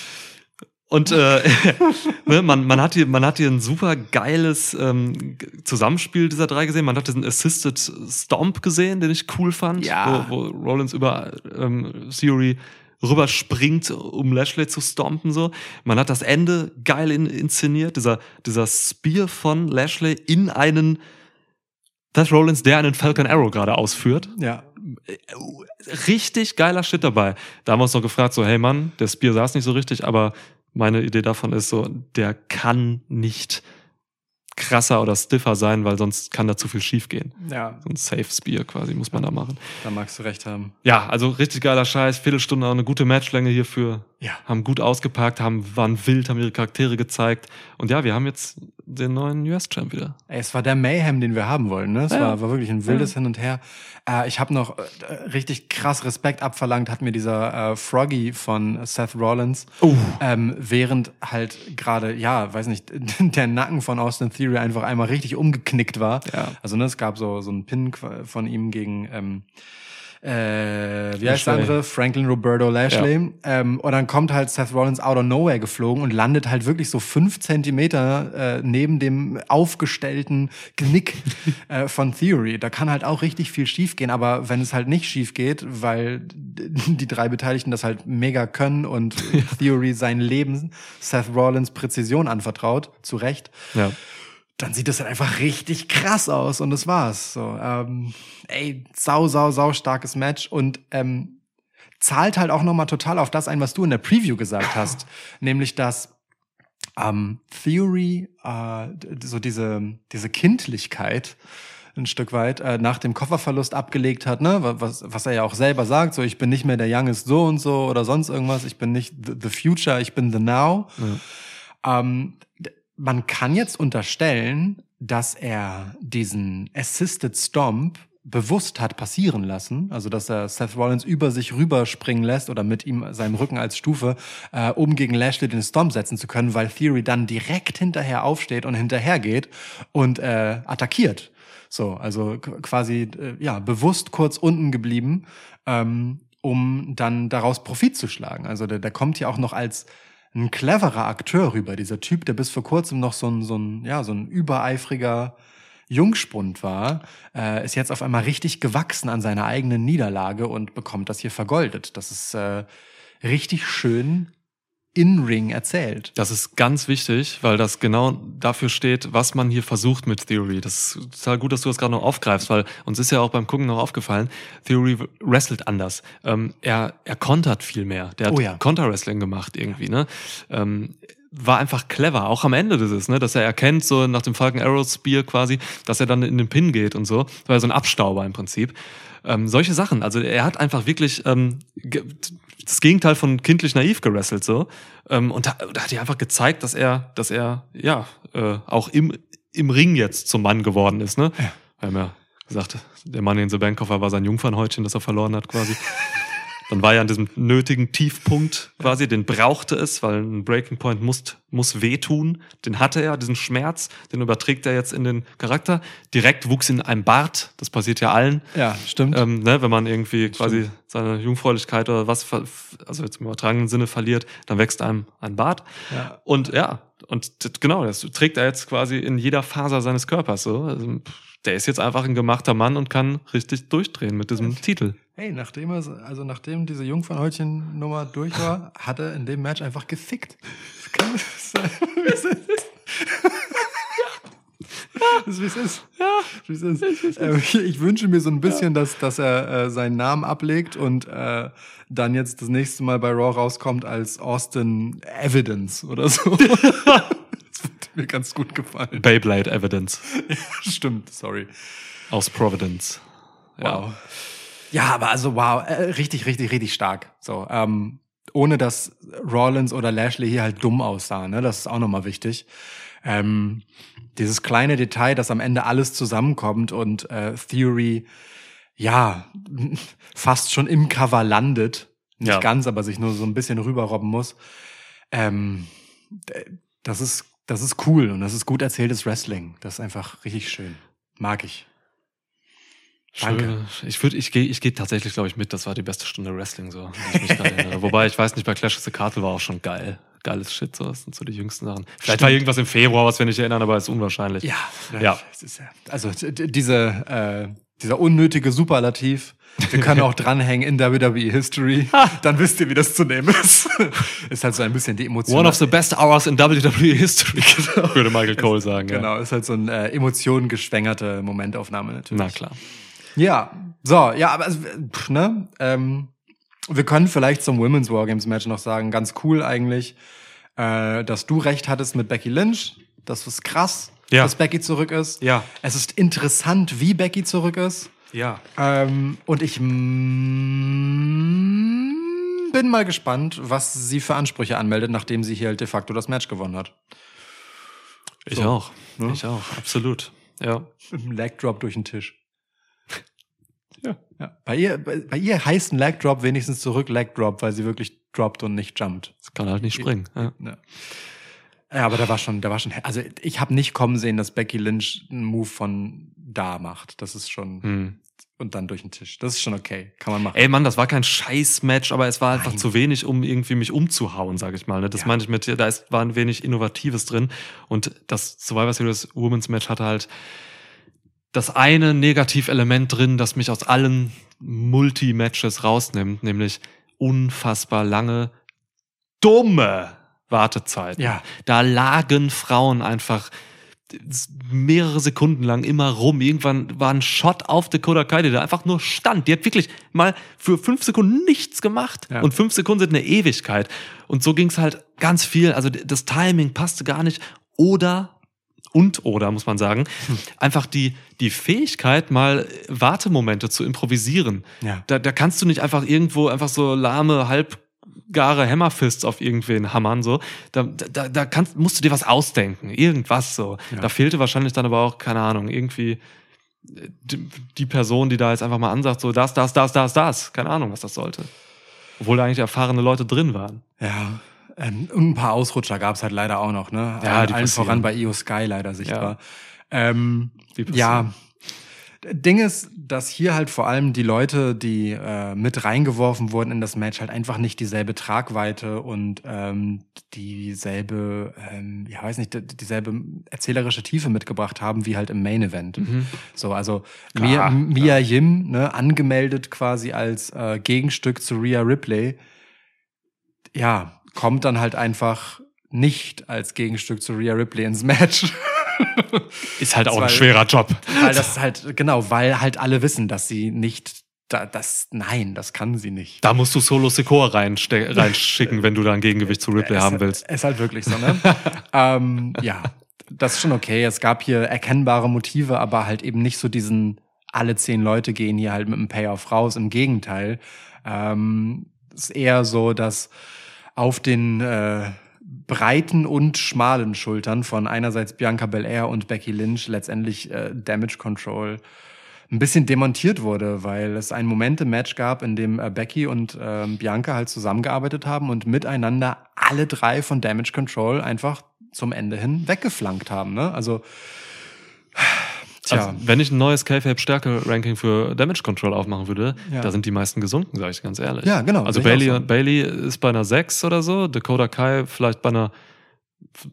Und äh, ne, man, man, hat hier, man hat hier ein super geiles ähm, Zusammenspiel dieser drei gesehen. Man hat diesen Assisted Stomp gesehen, den ich cool fand, Ja. wo, wo Rollins über ähm, Theory rüberspringt, um Lashley zu stompen. So. Man hat das Ende geil in, inszeniert, dieser, dieser Spear von Lashley in einen Seth Rollins, der einen Falcon Arrow gerade ausführt Ja. richtig geiler Shit dabei. Da haben wir uns noch gefragt, so, hey Mann, der Spear saß nicht so richtig, aber meine Idee davon ist so, der kann nicht krasser oder stiffer sein, weil sonst kann da zu viel schief gehen. Ja, So ein Safe Spear quasi muss man da machen. da magst du recht haben. Ja, also richtig geiler Scheiß, Viertelstunde auch eine gute Matchlänge hierfür. Ja. Haben gut ausgepackt, haben, waren wild, haben ihre Charaktere gezeigt. Und ja, wir haben jetzt den neuen US-Champ wieder. Ey, es war der Mayhem, den wir haben wollen. Ne? Es Ja. war, war wirklich ein wildes Hin und Her. Äh, ich habe noch äh, richtig krass Respekt abverlangt, hat mir dieser äh, Froggy von Seth Rollins, Oh. ähm, während halt gerade, ja, weiß nicht, der Nacken von Austin Theory einfach einmal richtig umgeknickt war. Ja. Also ne, es gab so, so einen Pin von ihm gegen... Ähm, äh, wie heißt der andere? Franklin Roberto Lashley. Ähm, und dann kommt halt Seth Rollins out of nowhere geflogen und landet halt wirklich so fünf Zentimeter äh, neben dem aufgestellten Genick äh, von Theory. Da kann halt auch richtig viel schiefgehen, aber wenn es halt nicht schief geht, weil die drei Beteiligten das halt mega können und Theory sein Leben Seth Rollins Präzision anvertraut, zu Recht, Ja. Dann sieht das halt einfach richtig krass aus und das war's. So, ähm, ey, sau, sau, sau starkes Match und ähm, zahlt halt auch nochmal total auf das ein, was du in der Preview gesagt hast, nämlich dass ähm, Theory, äh, so diese, diese Kindlichkeit ein Stück weit äh, nach dem Kofferverlust abgelegt hat, ne? Wa- Was, was er ja auch selber sagt, so ich bin nicht mehr der Youngest so und so oder sonst irgendwas, ich bin nicht the, the future, ich bin the now. Ähm, d- man kann jetzt unterstellen, dass er diesen Assisted Stomp bewusst hat passieren lassen, also dass er Seth Rollins über sich rüberspringen lässt oder mit ihm seinem Rücken als Stufe, äh, um gegen Lashley den Stomp setzen zu können, weil Theory dann direkt hinterher aufsteht und hinterhergeht und äh, attackiert. So, also quasi äh, ja bewusst kurz unten geblieben, ähm, um dann daraus Profit zu schlagen. Also der, der kommt ja auch noch als ein cleverer Akteur rüber. Dieser Typ, der bis vor kurzem noch so ein, so ein, ja, so ein übereifriger Jungspund war, äh, ist jetzt auf einmal richtig gewachsen an seiner eigenen Niederlage und bekommt das hier vergoldet. Das ist äh, richtig schön in-Ring erzählt. Das ist ganz wichtig, weil das genau dafür steht, was man hier versucht mit Theory. Das ist total gut, dass du das gerade noch aufgreifst, weil uns ist ja auch beim Gucken noch aufgefallen, Theory wrestelt anders. Ähm, er, er kontert viel mehr. Der hat Oh ja. Konter-Wrestling gemacht irgendwie, ne? Ähm, war einfach clever, auch am Ende dieses, ne, dass er erkennt, so nach dem Falcon Arrow Spear quasi, dass er dann in den Pin geht und so. Das war ja so ein Abstauber im Prinzip. Ähm, solche Sachen. Also er hat einfach wirklich ähm, ge- das Gegenteil von kindlich naiv gerasselt so. Ähm, und da, da hat er einfach gezeigt, dass er, dass er ja äh, auch im, im Ring jetzt zum Mann geworden ist. Ne? Wir haben ja gesagt, der Mann in the Bank war sein Jungfernhäutchen, das er verloren hat quasi. Dann war er an diesem nötigen Tiefpunkt quasi, den brauchte es, weil ein Breaking Point muss, muss wehtun. Den hatte er, diesen Schmerz, den überträgt er jetzt in den Charakter. Direkt wuchs in einem Bart, das passiert ja allen. Ja, stimmt. Ähm, ne, wenn man irgendwie quasi seine Jungfräulichkeit oder was, also jetzt im übertragenen Sinne verliert, dann wächst einem ein Bart. Ja. Und ja, und genau, das trägt er jetzt quasi in jeder Faser seines Körpers so. Also, pff, der ist jetzt einfach ein gemachter Mann und kann richtig durchdrehen mit diesem Titel. Hey, nachdem er, also nachdem diese Jungfernhäutchen-Nummer durch war, hat er in dem Match einfach gefickt. Das kann- das ist- Das ist, wie es ist. Ja, wie es ist. Ähm, ich, ich wünsche mir so ein bisschen, dass, dass er äh, seinen Namen ablegt und äh, dann jetzt das nächste Mal bei Raw rauskommt als Austin Evidence oder so. mir ganz gut gefallen. Beyblade Evidence Stimmt, sorry. aus Providence. Wow. Ja, aber also wow, äh, richtig, richtig, richtig stark. So, ähm, ohne dass Rollins oder Lashley hier halt dumm aussahen, ne? Das ist auch nochmal wichtig. Ähm, dieses kleine Detail, dass am Ende alles zusammenkommt und äh, Theory, ja, fast schon im Cover landet. Nicht Ja. ganz, aber sich nur so ein bisschen rüberrobben muss. Ähm, das ist, das ist cool und das ist gut erzähltes Wrestling. Das ist einfach richtig schön. Mag ich. Danke. Schön. Ich würde, ich gehe, ich gehe tatsächlich, glaube ich, mit. Das war die beste Stunde Wrestling, so. Ich. Wobei, ich weiß nicht, bei Clash of the Castle war auch schon geil. Geiles Shit, so. Das sind so die jüngsten Sachen. Vielleicht war irgendwas im Februar, was wir nicht erinnern, aber ist unwahrscheinlich. Ja, Ja. Es ist ja also diese, äh, dieser unnötige Superlativ. Wir können auch dranhängen in WWE History. Dann wisst ihr, wie das zu nehmen ist. ist halt so ein bisschen die Emotion. One of the best hours in WWE History, würde Michael Cole sagen. Ja. Genau, ist halt so eine äh, emotionengeschwängerte Momentaufnahme natürlich. Na klar. Ja, so, ja, aber pff, ne, ähm, wir können vielleicht zum Women's Wargames Match noch sagen, ganz cool eigentlich, äh, dass du recht hattest mit Becky Lynch. Das ist krass, Ja. dass Becky zurück ist. Ja. Es ist interessant, wie Becky zurück ist. Ja. Ähm, und ich bin mal gespannt, was sie für Ansprüche anmeldet, nachdem sie hier halt de facto das Match gewonnen hat. Ich So. auch. Ne? Ich auch. Absolut. Ja. Einem Leg Drop durch den Tisch. Ja. Ja. Bei ihr, bei, bei ihr heißt ein Leg Drop wenigstens zurück Leg Drop, weil sie wirklich droppt und nicht jumpt. Das kann halt nicht springen. Ja. Ja. Ja, aber da war schon, da war schon, also ich habe nicht kommen sehen, dass Becky Lynch einen Move von da macht. Das ist schon Hm. und dann durch den Tisch. Das ist schon okay, kann man machen. Ey Mann, das war kein Scheiß-Match, aber es war einfach Nein. zu wenig, um irgendwie mich umzuhauen, sage ich mal. Ne? Das Ja. meine ich mit, da ist, war ein wenig Innovatives drin. Und das Survivor Series Women's Match hatte halt das eine Negativelement drin, das mich aus allen Multi-Matches rausnimmt, nämlich unfassbar lange, dumme Wartezeit. Ja. Da lagen Frauen einfach mehrere Sekunden lang immer rum. Irgendwann war ein Shot auf Dakota Kai, der da einfach nur stand. Die hat wirklich mal für fünf Sekunden nichts gemacht. Ja. Und fünf Sekunden sind eine Ewigkeit. Und so ging's halt ganz viel. Also das Timing passte gar nicht. Oder und oder muss man sagen, einfach die die Fähigkeit mal Wartemomente zu improvisieren. Ja. Da, da kannst du nicht einfach irgendwo einfach so lahme halbgare Hammerfists auf irgendwen hammern so. Da, da, da kannst, musst du dir was ausdenken, irgendwas so. Ja. Da fehlte wahrscheinlich dann aber auch keine Ahnung irgendwie äh, die, die Person, die da jetzt einfach mal ansagt so das das das das das, keine Ahnung, was das sollte. Obwohl da eigentlich erfahrene Leute drin waren. Ja. Ähm, und ein paar Ausrutscher gab's halt leider auch noch, ne? Ja, die Allen passieren. voran bei Io Sky leider sichtbar. Ja. Ähm, ja. Ding ist, dass hier halt vor allem die Leute, die äh, mit reingeworfen wurden in das Match, halt einfach nicht dieselbe Tragweite und ähm, dieselbe, ähm, ja weiß nicht, die- dieselbe erzählerische Tiefe mitgebracht haben, wie halt im Main Event. So, also Mia, Klar, Mia Yim, ne, angemeldet quasi als äh, Gegenstück zu Rhea Ripley, ja, kommt dann halt einfach nicht als Gegenstück zu Rhea Ripley ins Match. Ist halt auch Weil- ein schwerer Job. weil das halt, genau, weil halt alle wissen, dass sie nicht, da, das, nein, das kann sie nicht. Da musst du Solo Secor reinschicken, wenn du da ein Gegengewicht zu Ripley Es- haben willst. Ist halt wirklich so, ne? ähm, ja, das ist schon okay. Es gab hier erkennbare Motive, aber halt eben nicht so diesen, alle zehn Leute gehen hier halt mit einem Payoff raus. Im Gegenteil. Ähm, ist eher so, dass auf den äh, breiten und schmalen Schultern von einerseits Bianca Belair und Becky Lynch letztendlich äh, Damage Control ein bisschen demontiert wurde, weil es einen Moment im Match gab, in dem äh, Becky und ähm, Bianca halt zusammengearbeitet haben und miteinander alle drei von Damage Control einfach zum Ende hin weggeflankt haben. Ne? Also Tja. Also, wenn ich ein neues K-Fape-Stärke-Ranking für Damage Control aufmachen würde, Ja. da sind die meisten gesunken, sage ich ganz ehrlich. Ja, genau, Also Bailey, so. Bailey ist bei einer 6 oder so, Dakota Kai vielleicht bei einer,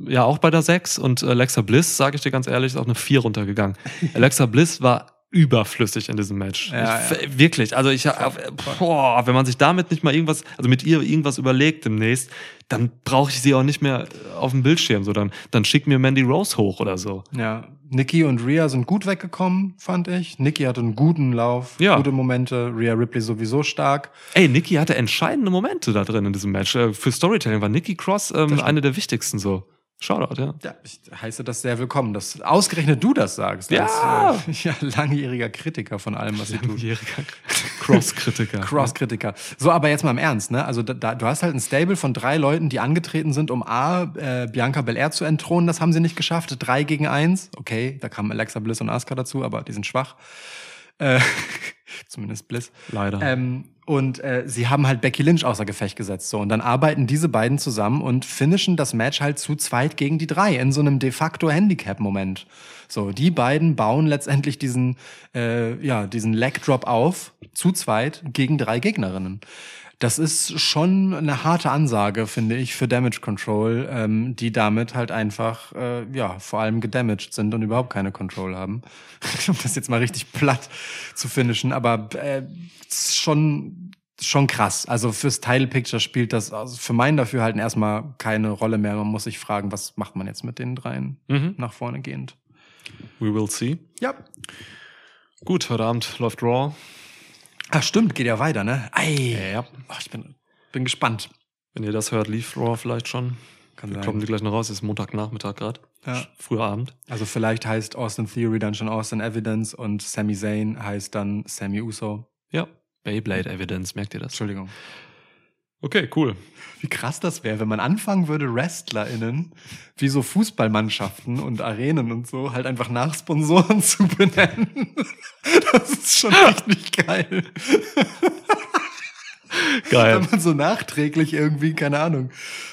ja, auch bei der 6 und Alexa Bliss, sage ich dir ganz ehrlich, ist auf eine 4 runtergegangen. Alexa Bliss war überflüssig in diesem Match. Ja, ich, f- Wirklich, also ich hab- boah, wenn man sich damit nicht mal irgendwas, also mit ihr irgendwas überlegt demnächst, dann brauche ich sie auch nicht mehr auf dem Bildschirm, so dann, dann schick mir Mandy Rose hoch oder so. Ja, Nikki und Rhea sind gut weggekommen, fand ich. Nikki hatte einen guten Lauf, Ja. gute Momente. Rhea Ripley sowieso stark. Ey, Nikki hatte entscheidende Momente da drin in diesem Match. Äh, Für Storytelling war Nikki Cross ähm, eine der wichtigsten so. Shoutout, ja. Ja, ich heiße das sehr willkommen, dass ausgerechnet du das sagst. Ja. Als, äh, ja, langjähriger Kritiker von allem, was sie tut. Langjähriger Cross-Kritiker. Cross-Kritiker. So, aber jetzt mal im Ernst, ne? Also da, da, du hast halt ein Stable von drei Leuten, die angetreten sind, um A, äh, Bianca Belair zu entthronen. Das haben sie nicht geschafft. Drei gegen eins. Okay, da kamen Alexa Bliss und Asuka dazu, aber die sind schwach. Äh, zumindest Bliss. Leider. Ähm, und äh, sie haben halt Becky Lynch außer Gefecht gesetzt. So. Und dann arbeiten diese beiden zusammen und finishen das Match halt zu zweit gegen die drei in so einem de facto Handicap-Moment. So, die beiden bauen letztendlich diesen, äh, ja, diesen Leg Drop auf, zu zweit gegen drei Gegnerinnen. Das ist schon eine harte Ansage, finde ich, für Damage Control, ähm, die damit halt einfach, äh, ja, vor allem gedamaged sind und überhaupt keine Control haben. um das jetzt mal richtig platt zu finishen, aber äh, schon schon krass. Also fürs Title Picture spielt das also für mein Dafürhalten erstmal keine Rolle mehr. Man muss sich fragen, was macht man jetzt mit den dreien Mhm. nach vorne gehend. We will see. Ja. Gut, heute Abend läuft Raw. Ach stimmt, geht ja weiter, ne? Ei. Ja. Ach, ich bin, bin gespannt. Wenn ihr das hört, lief Raw vielleicht schon. Kann Wir sein. kommen die gleich noch raus. Es ist Montagnachmittag gerade. Ja. Früher Abend. Also vielleicht heißt Austin Theory dann schon Austin Evidence und Sami Zayn heißt dann Sami Uso. Ja. Beyblade Evidence, merkt ihr das? Entschuldigung. Okay, cool. Wie krass das wäre, wenn man anfangen würde, WrestlerInnen wie so Fußballmannschaften und Arenen und so halt einfach nach Sponsoren zu benennen. Das ist schon richtig geil. Geil. Wenn man so nachträglich irgendwie, keine Ahnung,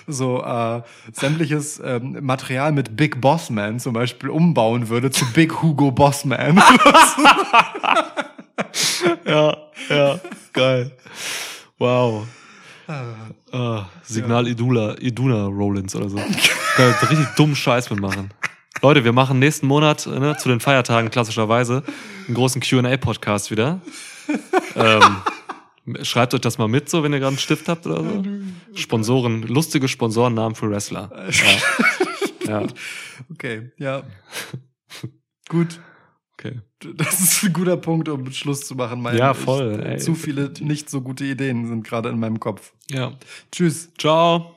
so äh, sämtliches ähm, Material mit Big Boss Man zum Beispiel umbauen würde zu Big Hugo Boss Man. Ja, ja, geil. Wow. Ah, Signal Idula, Iduna Rollins oder so. Da richtig dummen Scheiß mitmachen. Leute, wir machen nächsten Monat ne, zu den Feiertagen klassischerweise einen großen QA-Podcast wieder. Ähm, schreibt euch das mal mit, so wenn ihr gerade einen Stift habt oder so. Sponsoren, lustige Sponsorennamen für Wrestler. Ja. ja, Okay, ja. Gut. Okay. Das ist ein guter Punkt, um Schluss zu machen. Mein, Ja, voll, Ich, ey. zu viele nicht so gute Ideen sind gerade in meinem Kopf. Ja. Tschüss. Ciao.